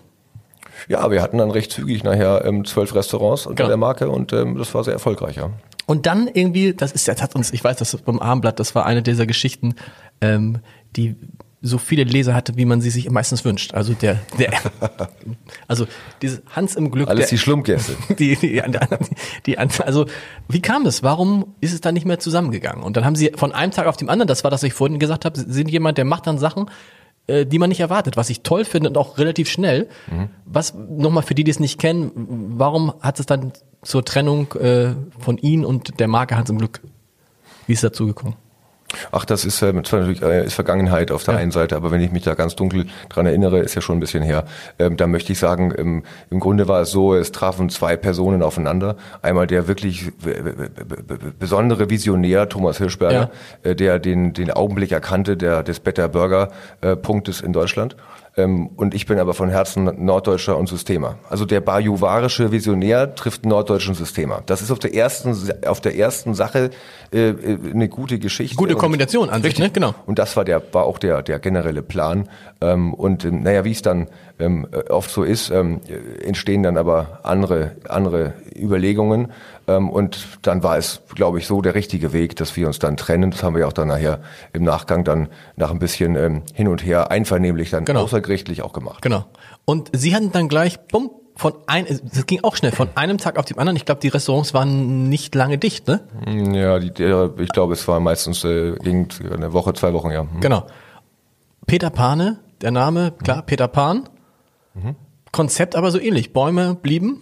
Speaker 2: Ja, wir hatten dann recht zügig nachher ähm, zwölf Restaurants unter
Speaker 1: Genau.
Speaker 2: der Marke und ähm, das war sehr erfolgreich, ja.
Speaker 1: Und dann irgendwie, das ist, das hat uns, ich weiß, das beim Abendblatt, das war eine dieser Geschichten, ähm, die so viele Leser hatte, wie man sie sich meistens wünscht. Also der, der also dieses Hans im Glück.
Speaker 2: Alles
Speaker 1: der,
Speaker 2: die Schlumpgäste.
Speaker 1: die, die, die, also wie kam es? Warum ist es dann nicht mehr zusammengegangen? Und dann haben sie von einem Tag auf den anderen, das war das, was ich vorhin gesagt habe, sind jemand, der macht dann Sachen, die man nicht erwartet, was ich toll finde und auch relativ schnell. Was nochmal für die, die es nicht kennen, warum hat es dann zur Trennung äh, von Ihnen und der Marke Hans im Glück? Wie ist es dazu gekommen?
Speaker 2: Ach, das ist äh, zwar natürlich äh, ist Vergangenheit auf der
Speaker 1: Ja.
Speaker 2: einen Seite, aber wenn ich mich da ganz dunkel dran erinnere, ist ja schon ein bisschen her. Ähm, da möchte ich sagen, ähm, im Grunde war es so, es trafen zwei Personen aufeinander. Einmal der wirklich besondere Visionär Thomas Hirschberger, äh, der den den Augenblick erkannte der des Better Burger äh, Punktes in Deutschland. Ähm, und ich bin aber von Herzen Norddeutscher und Systemer. Also der bajuwarische Visionär trifft einen norddeutschen Systemer. Das ist auf der ersten auf der ersten Sache äh, äh, eine gute Geschichte.
Speaker 1: Gute Kombination an sich, ne? Genau.
Speaker 2: Und das war der war auch der der generelle Plan. Ähm, und ähm, naja, wie es dann ähm, äh, oft so ist, ähm, äh, entstehen dann aber andere andere Überlegungen. Ähm, und dann war es, glaube ich, so der richtige Weg, dass wir uns dann trennen. Das haben wir auch dann nachher im Nachgang dann nach ein bisschen ähm, hin und her einvernehmlich dann
Speaker 1: Genau.
Speaker 2: außergerichtlich auch gemacht.
Speaker 1: Genau. Und Sie hatten dann gleich, bumm, von ein, das ging auch schnell, von einem Tag auf den anderen. Ich glaube, die Restaurants waren nicht lange dicht, ne?
Speaker 2: Ja, die, ich glaube, es war meistens äh, gegen eine Woche, zwei Wochen, ja. Hm.
Speaker 1: Genau. Peter Pane, der Name, klar, Peter Pan. Konzept aber so ähnlich. Bäume blieben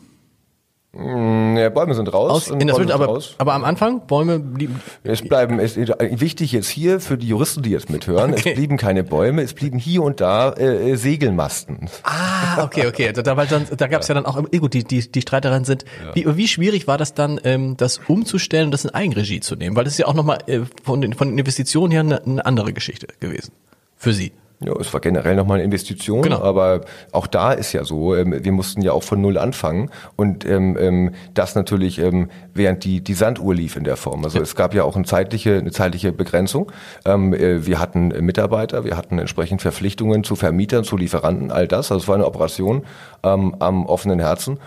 Speaker 2: Ja, Bäume sind raus.
Speaker 1: aus, in der
Speaker 2: sind
Speaker 1: aber,
Speaker 2: raus.
Speaker 1: aber am Anfang, Bäume blieben.
Speaker 2: Es bleiben, es, wichtig jetzt hier für die Juristen, die jetzt mithören,
Speaker 1: Okay.
Speaker 2: es blieben keine Bäume, es blieben hier und da äh, äh, Segelmasten.
Speaker 1: Ah, okay, okay. Da, da, da gab es ja. dann auch, eh gut, die, die, die Streitereien sind, wie, wie schwierig war das dann, ähm, das umzustellen und das in Eigenregie zu nehmen? Weil das ist ja auch nochmal äh, von, den, von den Investitionen her eine, eine andere Geschichte gewesen. Für Sie.
Speaker 2: Ja, es war generell nochmal eine Investition,
Speaker 1: Genau.
Speaker 2: aber auch da ist ja so, ähm, wir mussten ja auch von Null anfangen und ähm, ähm, das natürlich ähm, während die, die Sanduhr lief in der Form. Also es gab ja auch eine zeitliche, eine zeitliche Begrenzung. Ähm, äh, wir hatten Mitarbeiter, wir hatten entsprechend Verpflichtungen zu Vermietern, zu Lieferanten, all das. Also es war eine Operation ähm, am offenen Herzen.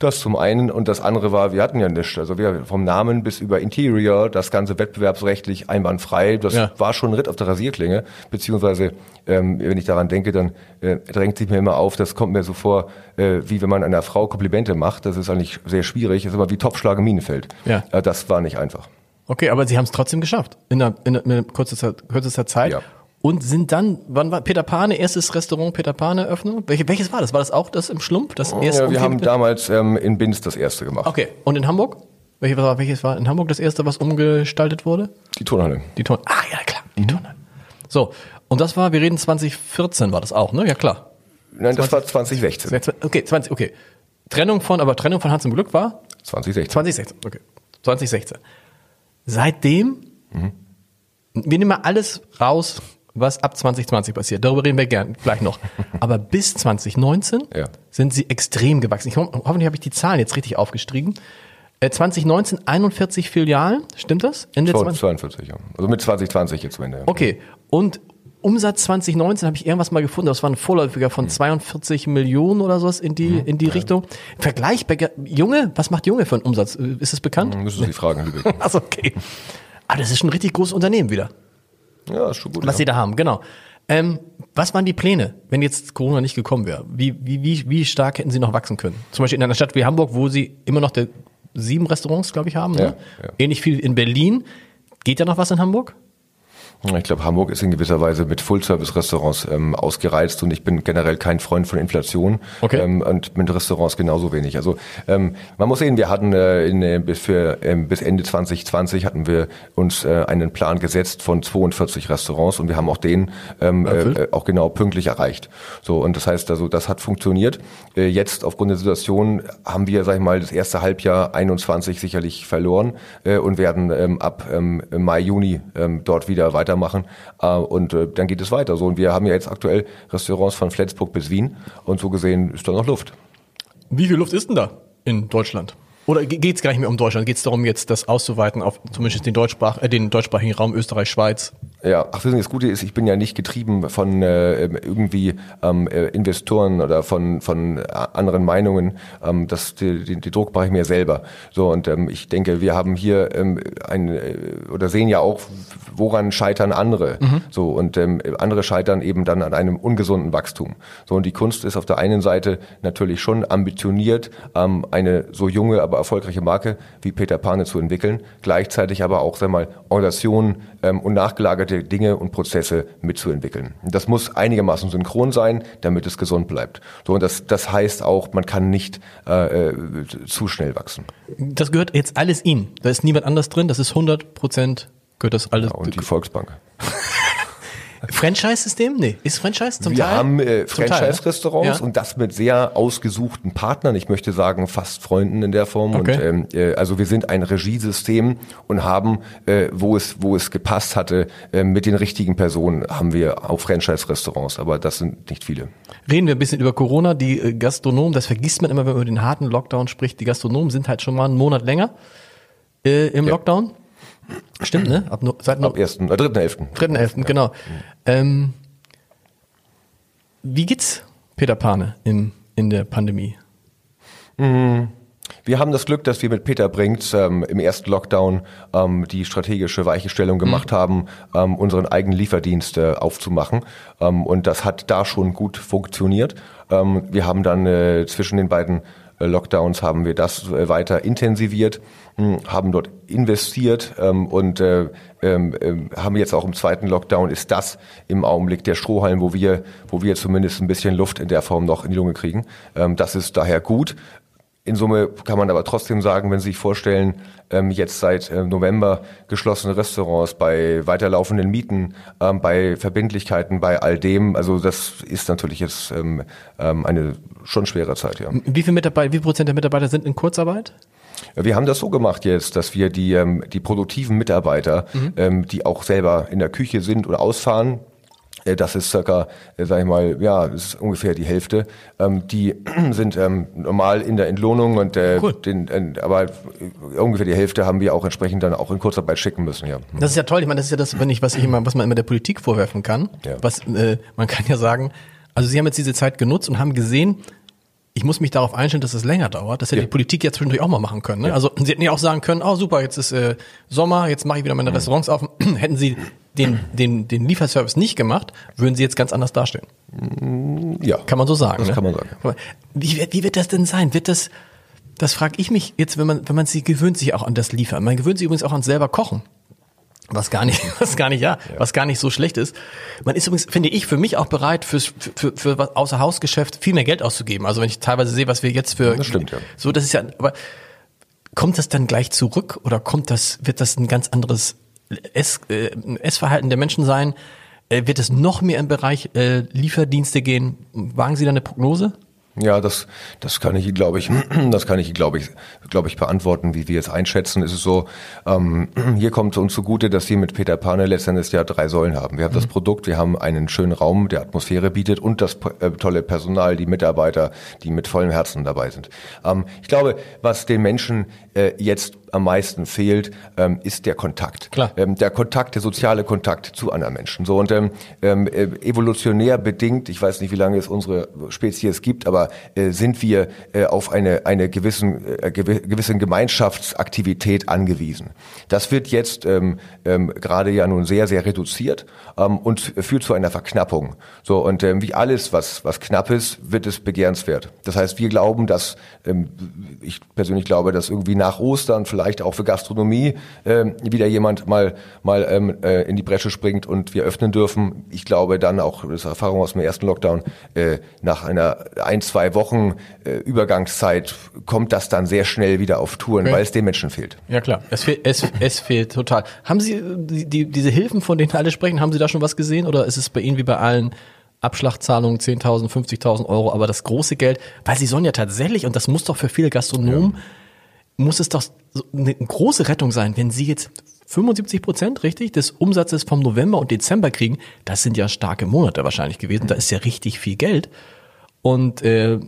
Speaker 2: Das zum einen und das andere war, wir hatten ja nichts. Also wir vom Namen bis über Interior, das ganze wettbewerbsrechtlich einwandfrei. Das
Speaker 1: Ja.
Speaker 2: war schon ein Ritt auf der Rasierklinge. Beziehungsweise, ähm, wenn ich daran denke, dann äh, drängt sich mir immer auf, das kommt mir so vor, äh, wie wenn man einer Frau Komplimente macht. Das ist eigentlich sehr schwierig. Das ist immer wie Topschlag im Minenfeld.
Speaker 1: Ja.
Speaker 2: Äh, das war nicht einfach.
Speaker 1: Okay, aber Sie haben es trotzdem geschafft. In, einer, in, einer, in einer kürzester, kürzester Zeit.
Speaker 2: Ja.
Speaker 1: Und sind dann, wann war Peter Pane, erstes Restaurant Peter Pane Eröffnung? Welche, welches war das? War das auch das im Schlumpf? Das erste
Speaker 2: Ja, wir haben damals ähm, in Binz das erste gemacht.
Speaker 1: Okay, und in Hamburg? Welches war, welches war in Hamburg das erste, was umgestaltet wurde?
Speaker 2: Die Turnhalle.
Speaker 1: Die Turn. Ah, ja, klar, die Turnhalle. So, und das war, wir reden 2014 war das auch, ne? Ja, klar.
Speaker 2: Nein, das war 2016.
Speaker 1: Okay, 20, okay. Trennung von, aber Trennung von Hans im Glück war
Speaker 2: 2016.
Speaker 1: 2016, okay. 2016. Seitdem, wir nehmen mal alles raus, was ab 2020 passiert. Darüber reden wir gern gleich noch. Aber bis 2019
Speaker 2: Ja.
Speaker 1: sind sie extrem gewachsen. Ich, ho hoffentlich habe ich die Zahlen jetzt richtig aufgeschrieben. Äh, 2019 41 Filialen, stimmt das? Ende 20,
Speaker 2: 42, ja. Also mit 2020 jetzt am Ende.
Speaker 1: Okay. Und Umsatz 2019 habe ich irgendwas mal gefunden, das war ein Vorläufiger von 42 Millionen oder sowas in die, in die Richtung. Vergleichbar, Junge, was macht Junge für einen Umsatz? Äh, Ist es bekannt?
Speaker 2: Müssen Sie fragen, Lübeck.
Speaker 1: Also okay. Ah, das ist schon ein richtig großes Unternehmen wieder,
Speaker 2: Ja, ist schon gut.
Speaker 1: was
Speaker 2: ja.
Speaker 1: sie da haben, genau. Ähm, was waren die Pläne, wenn jetzt Corona nicht gekommen wäre? Wie, wie, wie, wie stark hätten sie noch wachsen können? Zum Beispiel in einer Stadt wie Hamburg, wo sie immer noch der, sieben Restaurants, glaube ich, haben. Ne?
Speaker 2: Ja, ja.
Speaker 1: Ähnlich viel in Berlin. Geht da noch was in Hamburg?
Speaker 2: Ich glaube, Hamburg ist in gewisser Weise mit Full-Service-Restaurants ähm, ausgereizt und ich bin generell kein Freund von Inflation
Speaker 1: Okay.
Speaker 2: ähm, und mit Restaurants genauso wenig. Also ähm, man muss sehen, wir hatten äh, in, äh, bis, für, ähm, bis Ende 2020 hatten wir uns äh, einen Plan gesetzt von 42 Restaurants und wir haben auch den ähm, äh, äh, auch genau pünktlich erreicht. So und das heißt also, das hat funktioniert. Äh, jetzt aufgrund der Situation haben wir, sag ich mal, das erste Halbjahr 21 sicherlich verloren äh, und werden ähm, ab ähm, Mai Juni ähm, dort wieder weitermachen äh, und äh, dann geht es weiter. So und wir haben ja jetzt aktuell Restaurants von Flensburg bis Wien und so gesehen ist da noch Luft.
Speaker 1: Wie viel Luft ist denn da in Deutschland? Oder geht es gar nicht mehr um Deutschland? Geht es darum, jetzt das auszuweiten auf zumindest den, Deutschsprach, äh, den deutschsprachigen Raum Österreich, Schweiz?
Speaker 2: Ja, ach, das Gute ist, ich bin ja nicht getrieben von äh, irgendwie ähm, äh, Investoren oder von von äh, anderen Meinungen. Ähm, das die, die, die Druck mache ich mir selber. So und ähm, ich denke, wir haben hier ähm, ein äh, oder sehen ja auch, woran scheitern andere. So und ähm, andere scheitern eben dann an einem ungesunden Wachstum. So und die Kunst ist auf der einen Seite natürlich schon ambitioniert, ähm, eine so junge, aber erfolgreiche Marke wie Peter Pane zu entwickeln, gleichzeitig aber auch, sag mal, Organisationen ähm, und nachgelagerte Dinge und Prozesse mitzuentwickeln. Das muss einigermaßen synchron sein, damit es gesund bleibt. So und das, das heißt auch, man kann nicht äh, äh, zu schnell wachsen.
Speaker 1: Das gehört jetzt alles Ihnen. Da ist niemand anders drin. Das ist 100 Prozent gehört das alles.
Speaker 2: Und die Volksbank.
Speaker 1: Franchise-System? Nee. Ist Franchise zum
Speaker 2: Wir
Speaker 1: Teil?
Speaker 2: haben äh,
Speaker 1: ne?
Speaker 2: Franchise-Restaurants
Speaker 1: Ja.
Speaker 2: und das mit sehr ausgesuchten Partnern. Ich möchte sagen, fast Freunden in der Form.
Speaker 1: Okay.
Speaker 2: Und ähm, äh, also wir sind ein Regiesystem und haben, äh, wo es wo es gepasst hatte, äh, mit den richtigen Personen haben wir auch Franchise-Restaurants. Aber das sind nicht viele.
Speaker 1: Reden wir ein bisschen über Corona. Die äh, Gastronomen, das vergisst man immer, wenn man über den harten Lockdown spricht. Die Gastronomen sind halt schon mal einen Monat länger äh, im
Speaker 2: Ja.
Speaker 1: Lockdown. Stimmt, ne? Ab, no, seit no,
Speaker 2: Ab 1., äh, 3.11.
Speaker 1: 3.11., genau. Ähm, wie geht's Peter Pane im, in der Pandemie?
Speaker 2: Wir haben das Glück, dass wir mit Peter Brinks ähm, im ersten Lockdown ähm, die strategische Weichenstellung gemacht haben, ähm, unseren eigenen Lieferdienst äh, aufzumachen. Ähm, und das hat da schon gut funktioniert. Ähm, wir haben dann äh, zwischen den beiden äh, Lockdowns haben wir das äh, weiter intensiviert, haben dort investiert ähm, und äh, ähm, ähm, haben jetzt auch im zweiten Lockdown ist das im Augenblick der Strohhalm, wo wir, wo wir zumindest ein bisschen Luft in der Form noch in die Lunge kriegen. Ähm, das ist daher gut. In Summe kann man aber trotzdem sagen, wenn Sie sich vorstellen, ähm, jetzt seit äh, November geschlossene Restaurants bei weiterlaufenden Mieten, ähm, bei Verbindlichkeiten, bei all dem, also das ist natürlich jetzt ähm, ähm, eine schon schwere Zeit, ja.
Speaker 1: Wie viel Mitarbeiter, wie viel Prozent der Mitarbeiter sind in Kurzarbeit?
Speaker 2: Wir haben das so gemacht jetzt, dass wir die, ähm, die produktiven Mitarbeiter, ähm, die auch selber in der Küche sind oder ausfahren, äh, das ist circa, äh, sag ich mal, ja, das ist ungefähr die Hälfte. Ähm, die sind ähm, normal in der Entlohnung und äh,
Speaker 1: Cool.
Speaker 2: den, äh, aber äh, ungefähr die Hälfte haben wir auch entsprechend dann auch in Kurzarbeit schicken müssen, ja.
Speaker 1: Das ist ja toll. Ich meine, das ist ja das, wenn ich, was ich immer, was man immer der Politik vorwerfen kann.
Speaker 2: Ja.
Speaker 1: Was, äh, man kann ja sagen, also Sie haben jetzt diese Zeit genutzt und haben gesehen, ich muss mich darauf einstellen, dass es länger dauert. Das hätte
Speaker 2: Ja.
Speaker 1: die Politik ja zwischendurch auch mal machen können. Ne? Also Sie hätten ja auch sagen können, oh super, jetzt ist äh, Sommer, jetzt mache ich wieder
Speaker 2: Mhm.
Speaker 1: meine Restaurants auf. hätten Sie den, den, den Lieferservice nicht gemacht, würden Sie jetzt ganz anders dastehen.
Speaker 2: Ja,
Speaker 1: Kann man so sagen.
Speaker 2: Das
Speaker 1: ne?
Speaker 2: kann man sagen.
Speaker 1: Wie, wird- wie wird das denn sein? Wird das, das frage ich mich jetzt, wenn man, wenn man sie gewöhnt sich auch an das Liefern. Man gewöhnt sich übrigens auch an selber Kochen. Was gar nicht, was gar nicht, ja, was gar nicht so schlecht ist. Man ist übrigens, finde ich, für mich auch bereit, fürs, für, für was Außerhausgeschäft viel mehr Geld auszugeben. Also wenn ich teilweise sehe, was wir jetzt für,
Speaker 2: Das stimmt, ja.
Speaker 1: so, das ist ja, aber kommt das dann gleich zurück oder kommt das, wird das ein ganz anderes Ess, äh, Essverhalten der Menschen sein? Äh, wird es noch mehr im Bereich äh, Lieferdienste gehen? Wagen Sie da eine Prognose?
Speaker 2: Ja, das, das kann ich, glaube ich, das kann ich, glaube ich, glaube ich, beantworten, wie wir es einschätzen. Es ist so, ähm, hier kommt uns zugute, dass wir mit Peter Pane letztendlich ja drei Säulen haben. Wir haben das Produkt, wir haben einen schönen Raum, der Atmosphäre bietet und das äh, tolle Personal, die Mitarbeiter, die mit vollem Herzen dabei sind. Ähm, ich glaube, was den Menschen äh, jetzt am meisten fehlt, ähm, ist der Kontakt.
Speaker 1: Klar.
Speaker 2: Ähm, der Kontakt, der soziale Kontakt zu anderen Menschen. So und ähm, ähm, äh, evolutionär bedingt, ich weiß nicht, wie lange es unsere Spezies gibt, aber äh, sind wir äh, auf eine eine gewissen äh, gewi- gewissen Gemeinschaftsaktivität angewiesen. Das wird jetzt ähm, ähm, gerade ja nun sehr sehr reduziert ähm, und führt zu einer Verknappung. So und ähm, wie alles, was was knapp ist, wird es begehrenswert. Das heißt, wir glauben, dass ähm, ich persönlich glaube, dass irgendwie nach Ostern vielleicht auch für Gastronomie ähm, wieder jemand mal mal ähm, äh, in die Bresche springt und wir öffnen dürfen. Ich glaube dann auch, das ist Erfahrung aus dem ersten Lockdown, äh, nach einer ein, zwei Wochen äh, Übergangszeit kommt das dann sehr schnell wieder auf Touren,
Speaker 1: Okay.
Speaker 2: weil es den Menschen fehlt.
Speaker 1: Ja klar, es fehlt, es, es fehlt total. Haben Sie die, die, diese Hilfen, von denen alle sprechen, haben Sie da schon was gesehen oder ist es bei Ihnen wie bei allen Abschlagszahlungen 10.000, 50.000 Euro, aber das große Geld, weil Sie sollen ja tatsächlich, und das muss doch für viele Gastronomen, muss es doch eine große Rettung sein, wenn Sie jetzt 75 Prozent, richtig, des Umsatzes vom November und Dezember kriegen, das sind ja starke Monate wahrscheinlich gewesen, da ist ja richtig viel Geld. Und äh,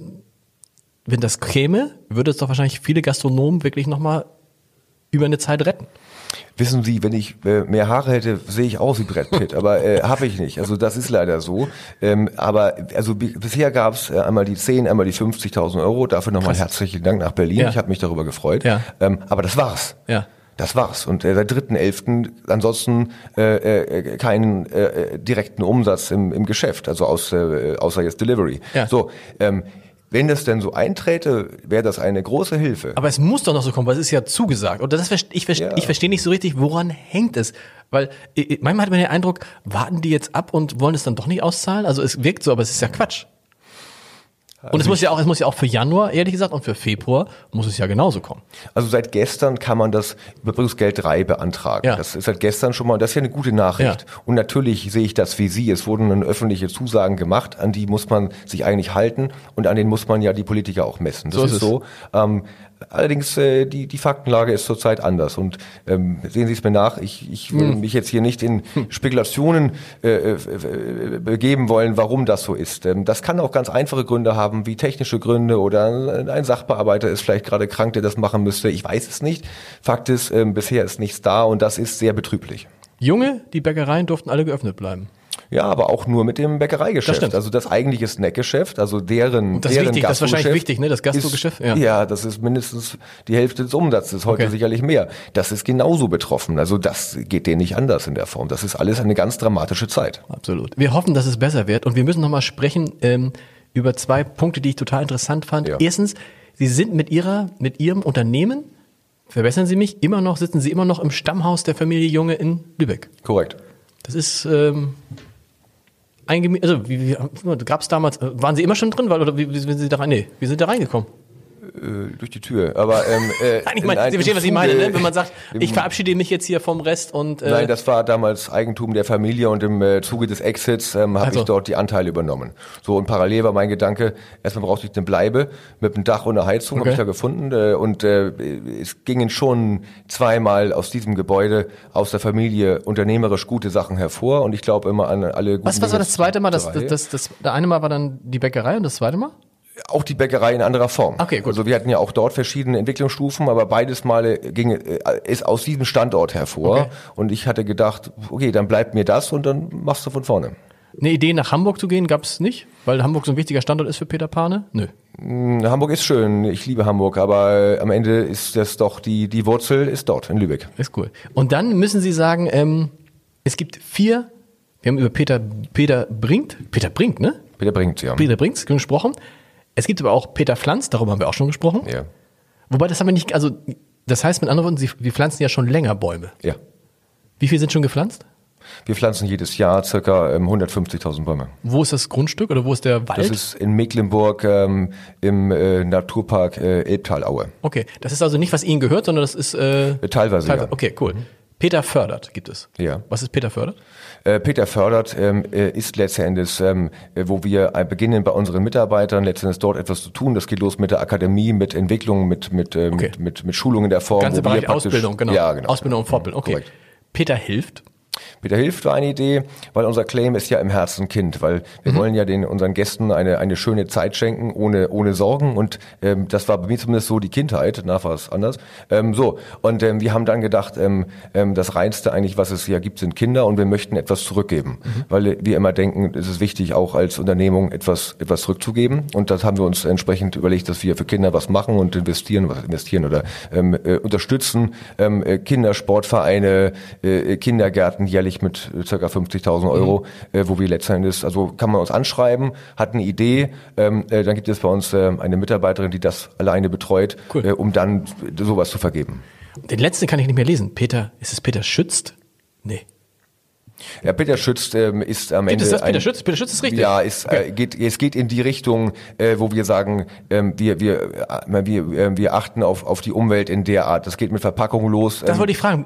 Speaker 1: wenn das käme, würde es doch wahrscheinlich viele Gastronomen wirklich nochmal über eine Zeit retten.
Speaker 2: Wissen Sie, wenn ich äh, mehr Haare hätte, sehe ich aus wie Brad Pitt, aber äh, habe ich nicht. Also das ist leider so. Ähm, aber also bi- bisher gab es äh, einmal die 10, einmal die 50.000 Euro. Dafür nochmal herzlichen Dank nach Berlin.
Speaker 1: Ja.
Speaker 2: Ich habe mich darüber gefreut.
Speaker 1: Ja.
Speaker 2: Ähm, aber das war's.
Speaker 1: Ja.
Speaker 2: Das war's. Und äh, seit 3.11. ansonsten äh, äh, keinen äh, direkten Umsatz im, im Geschäft, also aus, äh, außer jetzt Delivery.
Speaker 1: Ja.
Speaker 2: So, ähm, wenn das denn so einträte, wäre das eine große Hilfe.
Speaker 1: Aber es muss doch noch so kommen, weil es ist ja zugesagt. Oder das ich, verste-
Speaker 2: Ja.
Speaker 1: ich verstehe nicht so richtig, woran hängt es? Weil manchmal hat man den Eindruck, warten die jetzt ab und wollen es dann doch nicht auszahlen? Also es wirkt so, aber es ist ja Quatsch. Und es muss ja auch, es muss ja auch für Januar, ehrlich gesagt, und für Februar muss es ja genauso kommen.
Speaker 2: Also seit gestern kann man das Überbrückungsgeld 3 beantragen.
Speaker 1: Ja.
Speaker 2: Das ist seit gestern schon mal, das ist ja eine gute Nachricht.
Speaker 1: Ja.
Speaker 2: Und natürlich sehe ich das wie Sie. Es wurden dann öffentliche Zusagen gemacht, an die muss man sich eigentlich halten und an denen muss man ja die Politiker auch messen. Das
Speaker 1: So ist
Speaker 2: ist, so. Ähm, allerdings, äh, die, die Faktenlage ist zurzeit anders. Und ähm, sehen Sie es mir nach, ich, ich will
Speaker 1: Hm.
Speaker 2: mich jetzt hier nicht in Spekulationen äh, äh, äh, begeben wollen, warum das so ist. Ähm, das kann auch ganz einfache Gründe haben, wie technische Gründe oder ein Sachbearbeiter ist vielleicht gerade krank, der das machen müsste. Ich weiß es nicht. Fakt ist, ähm, bisher ist nichts da und das ist sehr betrüblich.
Speaker 1: Junge, die Bäckereien durften alle geöffnet bleiben.
Speaker 2: Ja, aber auch nur mit dem
Speaker 1: Das
Speaker 2: Bäckereigeschäft.
Speaker 1: stimmt.
Speaker 2: also das eigentliche Snackgeschäft, also deren
Speaker 1: Und das ist
Speaker 2: deren
Speaker 1: wichtig, das ist wahrscheinlich wichtig, ne, das Gastrogeschäft, ja.
Speaker 2: ja. das ist mindestens die Hälfte des Umsatzes, heute
Speaker 1: Okay.
Speaker 2: sicherlich mehr. Das ist genauso betroffen. Also das geht denen nicht anders in der Form. Das ist alles eine ganz dramatische Zeit.
Speaker 1: Absolut. Wir hoffen, dass es besser wird und wir müssen nochmal sprechen ähm, über zwei Punkte, die ich total interessant fand.
Speaker 2: Ja.
Speaker 1: Erstens, Sie sind mit Ihrer, mit Ihrem Unternehmen, verbessern Sie mich, immer noch, sitzen Sie immer noch im Stammhaus der Familie Junge in Lübeck.
Speaker 2: Korrekt.
Speaker 1: Das ist ähm, eingemi also wie, wie gab es damals, äh, waren Sie immer schon drin, weil oder wie, wie sind Sie da rein? Nee, wie sind da reingekommen?
Speaker 2: Äh, durch die Tür. Aber ähm, äh,
Speaker 1: ich meine,
Speaker 2: in
Speaker 1: Sie verstehen, was ich meine, ne? wenn man sagt, ich verabschiede mich jetzt hier vom Rest und äh,
Speaker 2: Nein, das war damals Eigentum der Familie und im äh, Zuge des Exits ähm, habe
Speaker 1: Also.
Speaker 2: ich dort die Anteile übernommen. So und parallel war mein Gedanke, erstmal brauchte ich eine Bleibe mit einem Dach und einer Heizung,
Speaker 1: Okay.
Speaker 2: habe ich da gefunden äh, und äh, es gingen schon zweimal aus diesem Gebäude aus der Familie unternehmerisch gute Sachen hervor und ich glaube immer an alle guten
Speaker 1: was, was war das zweite Mal? Das, das,
Speaker 2: Reihe.
Speaker 1: das, das, der eine Mal war dann die Bäckerei und das zweite Mal?
Speaker 2: Auch die Bäckerei in anderer Form.
Speaker 1: Okay, gut.
Speaker 2: Also wir hatten ja auch dort verschiedene Entwicklungsstufen, aber beides Male ging äh, ist aus diesem Standort hervor.
Speaker 1: Okay.
Speaker 2: Und ich hatte gedacht, okay, dann bleibt mir das und dann machst du von vorne.
Speaker 1: Eine Idee nach Hamburg zu gehen gab es nicht, weil Hamburg so ein wichtiger Standort ist für Peter Pane? Nö.
Speaker 2: Hm, Hamburg ist schön, ich liebe Hamburg, aber äh, am Ende ist das doch die die Wurzel ist dort in Lübeck.
Speaker 1: Ist cool. Und dann müssen Sie sagen, ähm, es gibt vier, wir haben über Peter, Peter Brinkt, Peter Brink, ne?
Speaker 2: Peter bringt ja.
Speaker 1: Peter Brinks gesprochen. Es gibt aber auch Peter Pflanz, darüber haben wir auch schon gesprochen.
Speaker 2: Ja.
Speaker 1: Wobei das haben wir nicht, also das heißt mit anderen Worten, Sie, wir pflanzen ja schon länger Bäume.
Speaker 2: Ja.
Speaker 1: Wie viel sind schon gepflanzt?
Speaker 2: Wir pflanzen jedes Jahr circa ähm, 150.000 Bäume.
Speaker 1: Wo ist das Grundstück oder wo ist der Wald?
Speaker 2: Das ist in Mecklenburg ähm, im äh, Naturpark äh, Elbtalaue.
Speaker 1: okay, das ist also nicht, was Ihnen gehört, sondern das ist äh,
Speaker 2: Äh, Teilweise, ja.
Speaker 1: Okay, cool. Peter Fördert gibt es.
Speaker 2: Ja.
Speaker 1: Was ist Peter Fördert?
Speaker 2: Äh, Peter Fördert ähm, äh, ist letztendlich, ähm, äh, wo wir äh, beginnen bei unseren Mitarbeitern letztendlich dort etwas zu tun. Das geht los mit der Akademie, mit Entwicklung, mit mit äh,
Speaker 1: Okay.
Speaker 2: mit, mit mit Schulungen der Form.
Speaker 1: Ganze Bereich Ausbildung, genau.
Speaker 2: Ja, genau.
Speaker 1: Ausbildung und Fortbildung. Okay.
Speaker 2: Korrekt.
Speaker 1: Peter hilft.
Speaker 2: Peter hilft war eine Idee, weil unser Claim ist ja im Herzen Kind, weil
Speaker 1: Mhm.
Speaker 2: wir wollen ja den unseren Gästen eine eine schöne Zeit schenken ohne ohne Sorgen. Und ähm, das war bei mir zumindest so die Kindheit, nach war es anders. Ähm, so. Und ähm, wir haben dann gedacht, ähm, ähm, das reinste eigentlich, was es hier gibt, sind Kinder. Und wir möchten etwas zurückgeben,
Speaker 1: Mhm.
Speaker 2: weil wir immer denken, es ist wichtig auch als Unternehmung etwas etwas zurückzugeben. Und das haben wir uns entsprechend überlegt, dass wir für Kinder was machen und investieren, was investieren oder ähm, äh, unterstützen ähm, äh, Kindersportvereine, äh, Kindergärten jährlich mit äh, ca. 50.000 Euro, äh, wo wir letztendlich, also kann man uns anschreiben, hat eine Idee, ähm, äh, dann gibt es bei uns äh, eine Mitarbeiterin, die das alleine betreut,
Speaker 1: Cool.
Speaker 2: äh, um dann sowas zu vergeben.
Speaker 1: Den letzten kann ich nicht mehr lesen. Peter, ist es Peter Schützt? Nee.
Speaker 2: Ja, Peter Schütz ähm, ist am
Speaker 1: Gibt
Speaker 2: Ende
Speaker 1: das? Peter Schütz? Peter Schütz ist richtig.
Speaker 2: Ja, es, äh, geht, es geht in die Richtung, äh, wo wir sagen, ähm, wir, wir, äh, wir, äh, wir achten auf, auf die Umwelt in der Art. Das geht mit Verpackung los.
Speaker 1: Das
Speaker 2: ähm,
Speaker 1: wollte ich fragen.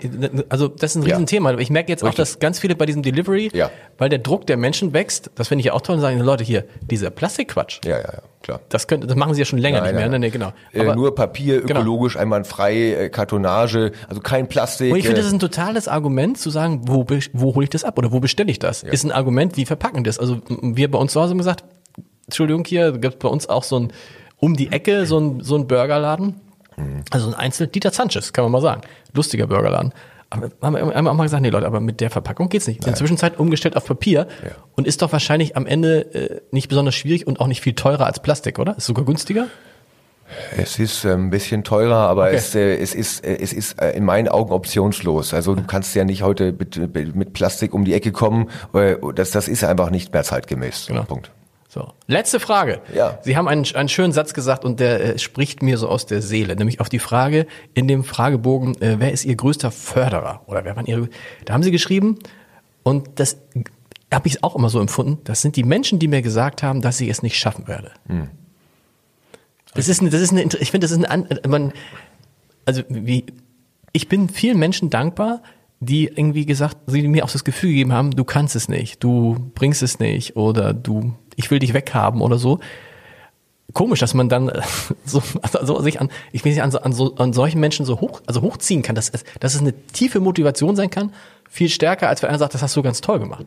Speaker 1: Also das ist ein
Speaker 2: Ja.
Speaker 1: Riesenthema. Aber Ich merke jetzt auch,
Speaker 2: Richtig.
Speaker 1: dass ganz viele bei diesem Delivery,
Speaker 2: Ja.
Speaker 1: Weil der Druck der Menschen wächst, das finde ich ja auch toll, und sagen Leute hier, dieser Plastikquatsch,
Speaker 2: ja, ja, ja, klar.
Speaker 1: das, könnte, das machen sie ja schon länger
Speaker 2: Nein,
Speaker 1: nicht mehr.
Speaker 2: nein,
Speaker 1: Nee, nee, genau.
Speaker 2: Äh,
Speaker 1: Aber,
Speaker 2: nur Papier,
Speaker 1: Genau.
Speaker 2: ökologisch, einwandfrei, äh, Kartonage, also kein Plastik.
Speaker 1: und ich finde,
Speaker 2: äh,
Speaker 1: das ist ein totales Argument zu sagen, wo, wo hole ich das ab oder wo bestelle ich das? Ist ein Argument, wie verpacken das? Also wir bei uns zu Hause haben gesagt, Entschuldigung, hier gibt es bei uns auch so ein, um die Ecke so ein, so ein Burgerladen.
Speaker 2: Mhm.
Speaker 1: Also ein Einzel, Dieter Sanchez, kann man mal sagen. Lustiger Burgerladen. Haben wir einmal auch mal gesagt, nee Leute, aber mit der Verpackung geht's nicht. In der Zwischenzeit umgestellt auf Papier
Speaker 2: Ja.
Speaker 1: und ist doch wahrscheinlich am Ende äh, nicht besonders schwierig und auch nicht viel teurer als Plastik, oder? Ist sogar günstiger?
Speaker 2: Es ist äh, ein bisschen teurer, aber
Speaker 1: Okay.
Speaker 2: es, äh, es ist, äh, es ist äh, in meinen Augen optionslos. Also du kannst ja nicht heute mit, mit Plastik um die Ecke kommen. Das, das ist einfach nicht mehr zeitgemäß.
Speaker 1: Genau.
Speaker 2: Punkt.
Speaker 1: So. Letzte Frage.
Speaker 2: Ja.
Speaker 1: Sie haben einen, einen schönen Satz gesagt und der äh, spricht mir so aus der Seele, nämlich auf die Frage in dem Fragebogen, äh, wer ist Ihr größter Förderer? Oder wer waren Ihre, da haben Sie geschrieben und das habe ich auch immer so empfunden, das sind die Menschen, die mir gesagt haben, dass ich es nicht schaffen werde. Das ist, eine, das ist eine, ich finde, das ist eine, an- man, also wie, ich bin vielen Menschen dankbar, die irgendwie gesagt, sie mir auch das Gefühl gegeben haben, du kannst es nicht, du bringst es nicht oder du, ich will dich weghaben oder so. Komisch, dass man dann äh, so, also sich an, ich will nicht an, so, an, so, an solchen Menschen so hoch, also hochziehen kann, dass dass es eine tiefe Motivation sein kann, viel stärker, als wenn einer sagt, das hast du ganz toll gemacht.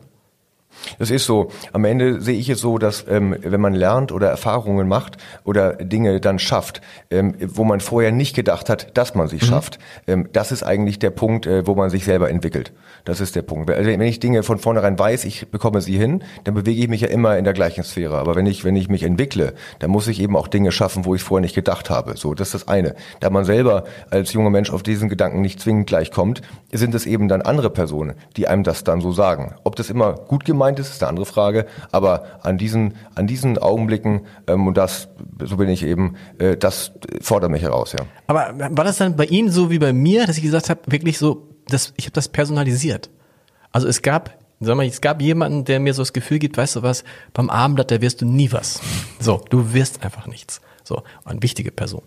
Speaker 2: Das ist so. Am Ende sehe ich es so, dass ähm, wenn man lernt oder Erfahrungen macht oder Dinge dann schafft, ähm, wo man vorher nicht gedacht hat, dass man
Speaker 1: Mhm.
Speaker 2: sich schafft, ähm, das ist eigentlich der Punkt, äh, wo man sich selber entwickelt. Das ist der Punkt. Also wenn ich Dinge von vornherein weiß, ich bekomme sie hin, dann bewege ich mich ja immer in der gleichen Sphäre. Aber wenn ich wenn ich mich entwickle, dann muss ich eben auch Dinge schaffen, wo ich vorher nicht gedacht habe. So, das ist das eine. Da man selber als junger Mensch auf diesen Gedanken nicht zwingend gleich kommt, sind es eben dann andere Personen, die einem das dann so sagen. Ob das immer gut gemeint ist, ist eine andere Frage. Aber an diesen, an diesen Augenblicken, ähm, und das, so bin ich eben, äh, das fordert mich heraus, ja.
Speaker 1: Aber war das dann bei Ihnen so wie bei mir, dass ich gesagt habe, wirklich so, das, ich habe das personalisiert? Also es gab, sag mal, es gab jemanden, der mir so das Gefühl gibt, weißt du was, beim Abendblatt, da wirst du nie was. So, du wirst einfach nichts. So, eine wichtige Person.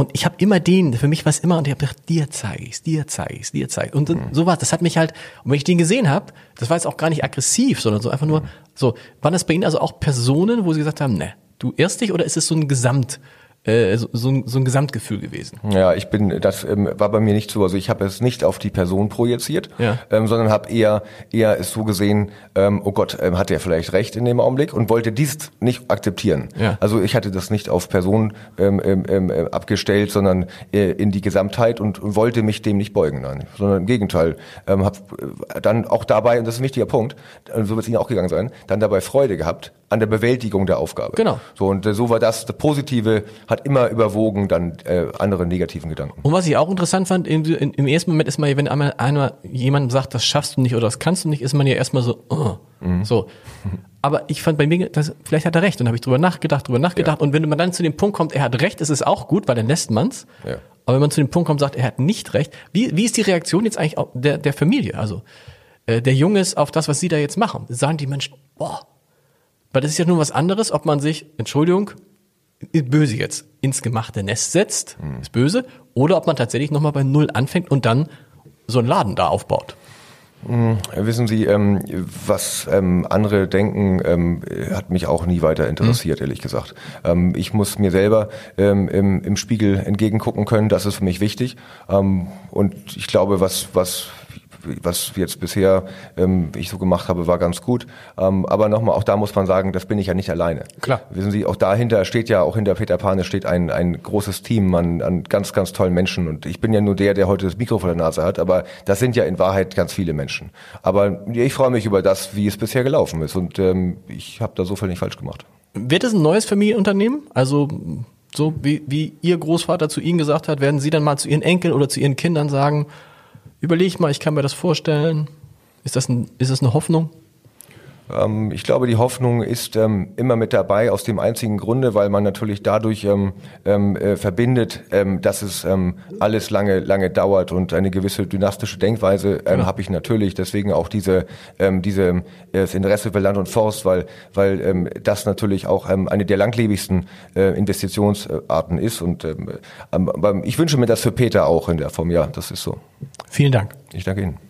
Speaker 1: Und ich habe immer den, für mich war es immer, und ich habe gedacht, dir zeige ich's, dir zeige ich's, dir zeige Und dann, so was, das hat mich halt, und wenn ich den gesehen habe, das war jetzt auch gar nicht aggressiv, sondern so einfach nur, so, waren das bei Ihnen also auch Personen, wo Sie gesagt haben, ne, du irrst dich, oder ist es so ein Gesamt, äh, so, so, ein, so ein Gesamtgefühl gewesen?
Speaker 2: Ja, ich bin, das ähm, war bei mir nicht so. Also ich habe es nicht auf die Person projiziert,
Speaker 1: Ja.
Speaker 2: ähm, sondern habe eher eher es so gesehen, ähm, oh Gott, ähm, hat er vielleicht recht in dem Augenblick und wollte dies nicht akzeptieren.
Speaker 1: Ja.
Speaker 2: Also ich hatte das nicht auf Person ähm, ähm, ähm, äh, abgestellt, sondern äh, in die Gesamtheit und, wollte mich dem nicht beugen, nein, sondern im Gegenteil. Ähm, habe dann auch dabei, und das ist ein wichtiger Punkt, äh, so wird es Ihnen auch gegangen sein, dann dabei Freude gehabt an der Bewältigung der Aufgabe.
Speaker 1: Genau.
Speaker 2: So und äh, so war das. Das Positive hat immer überwogen dann äh, andere negativen Gedanken.
Speaker 1: Und was ich auch interessant fand, in, im ersten Moment ist man ja, wenn einmal einer jemand sagt, das schaffst du nicht oder das kannst du nicht, ist man ja erstmal so, oh, so. Aber ich fand bei mir, das, vielleicht hat er recht. Und habe ich drüber nachgedacht, drüber nachgedacht. Und wenn man dann zu dem Punkt kommt, er hat recht, ist es auch gut, weil dann lässt man's.
Speaker 2: Ja.
Speaker 1: Aber wenn man zu dem Punkt kommt sagt, er hat nicht recht, wie, wie ist die Reaktion jetzt eigentlich der, der Familie? Also äh, der Junge auf das, was sie da jetzt machen. Sagen die Menschen, boah, weil das ist ja nur was anderes, ob man sich, Entschuldigung, böse jetzt, ins gemachte Nest setzt, mhm. ist böse, oder ob man tatsächlich nochmal bei Null anfängt und dann so einen Laden da aufbaut.
Speaker 2: Hm, wissen Sie, ähm, was ähm, andere denken, ähm, hat mich auch nie weiter interessiert, mhm. ehrlich gesagt. Ähm, ich muss mir selber ähm, im, im Spiegel entgegengucken können, das ist für mich wichtig. Ähm, und ich glaube, was, was was jetzt bisher ähm, ich so gemacht habe, war ganz gut. Ähm, aber nochmal, auch da muss man sagen, das bin ich ja nicht alleine.
Speaker 1: Klar.
Speaker 2: Wissen Sie, auch dahinter steht ja, auch hinter Peter Pane steht ein, ein großes Team an, an ganz, ganz tollen Menschen. Und ich bin ja nur der, der heute das Mikro vor der Nase hat, aber das sind ja in Wahrheit ganz viele Menschen. Aber ich freue mich über das, wie es bisher gelaufen ist. Und ähm, ich habe da so viel nicht falsch gemacht.
Speaker 1: Wird es ein neues Familienunternehmen? Also so wie, wie Ihr Großvater zu Ihnen gesagt hat, werden Sie dann mal zu Ihren Enkeln oder zu Ihren Kindern sagen, Überleg mal, ich kann mir das vorstellen. Ist das, ein, ist das eine Hoffnung?
Speaker 2: Ähm, ich glaube, die Hoffnung ist ähm, immer mit dabei, aus dem einzigen Grunde, weil man natürlich dadurch ähm, ähm äh, verbindet, ähm, dass es ähm, alles lange, lange dauert und eine gewisse dynastische Denkweise ja. habe ich natürlich. Deswegen auch diese, diese äh, das Interesse für Land und Forst, weil, weil das natürlich auch eine der langlebigsten äh, Investitionsarten ist. Und ich wünsche mir das für Peter auch in der Form. Ja, das ist so.
Speaker 1: Vielen Dank.
Speaker 2: Ich danke Ihnen.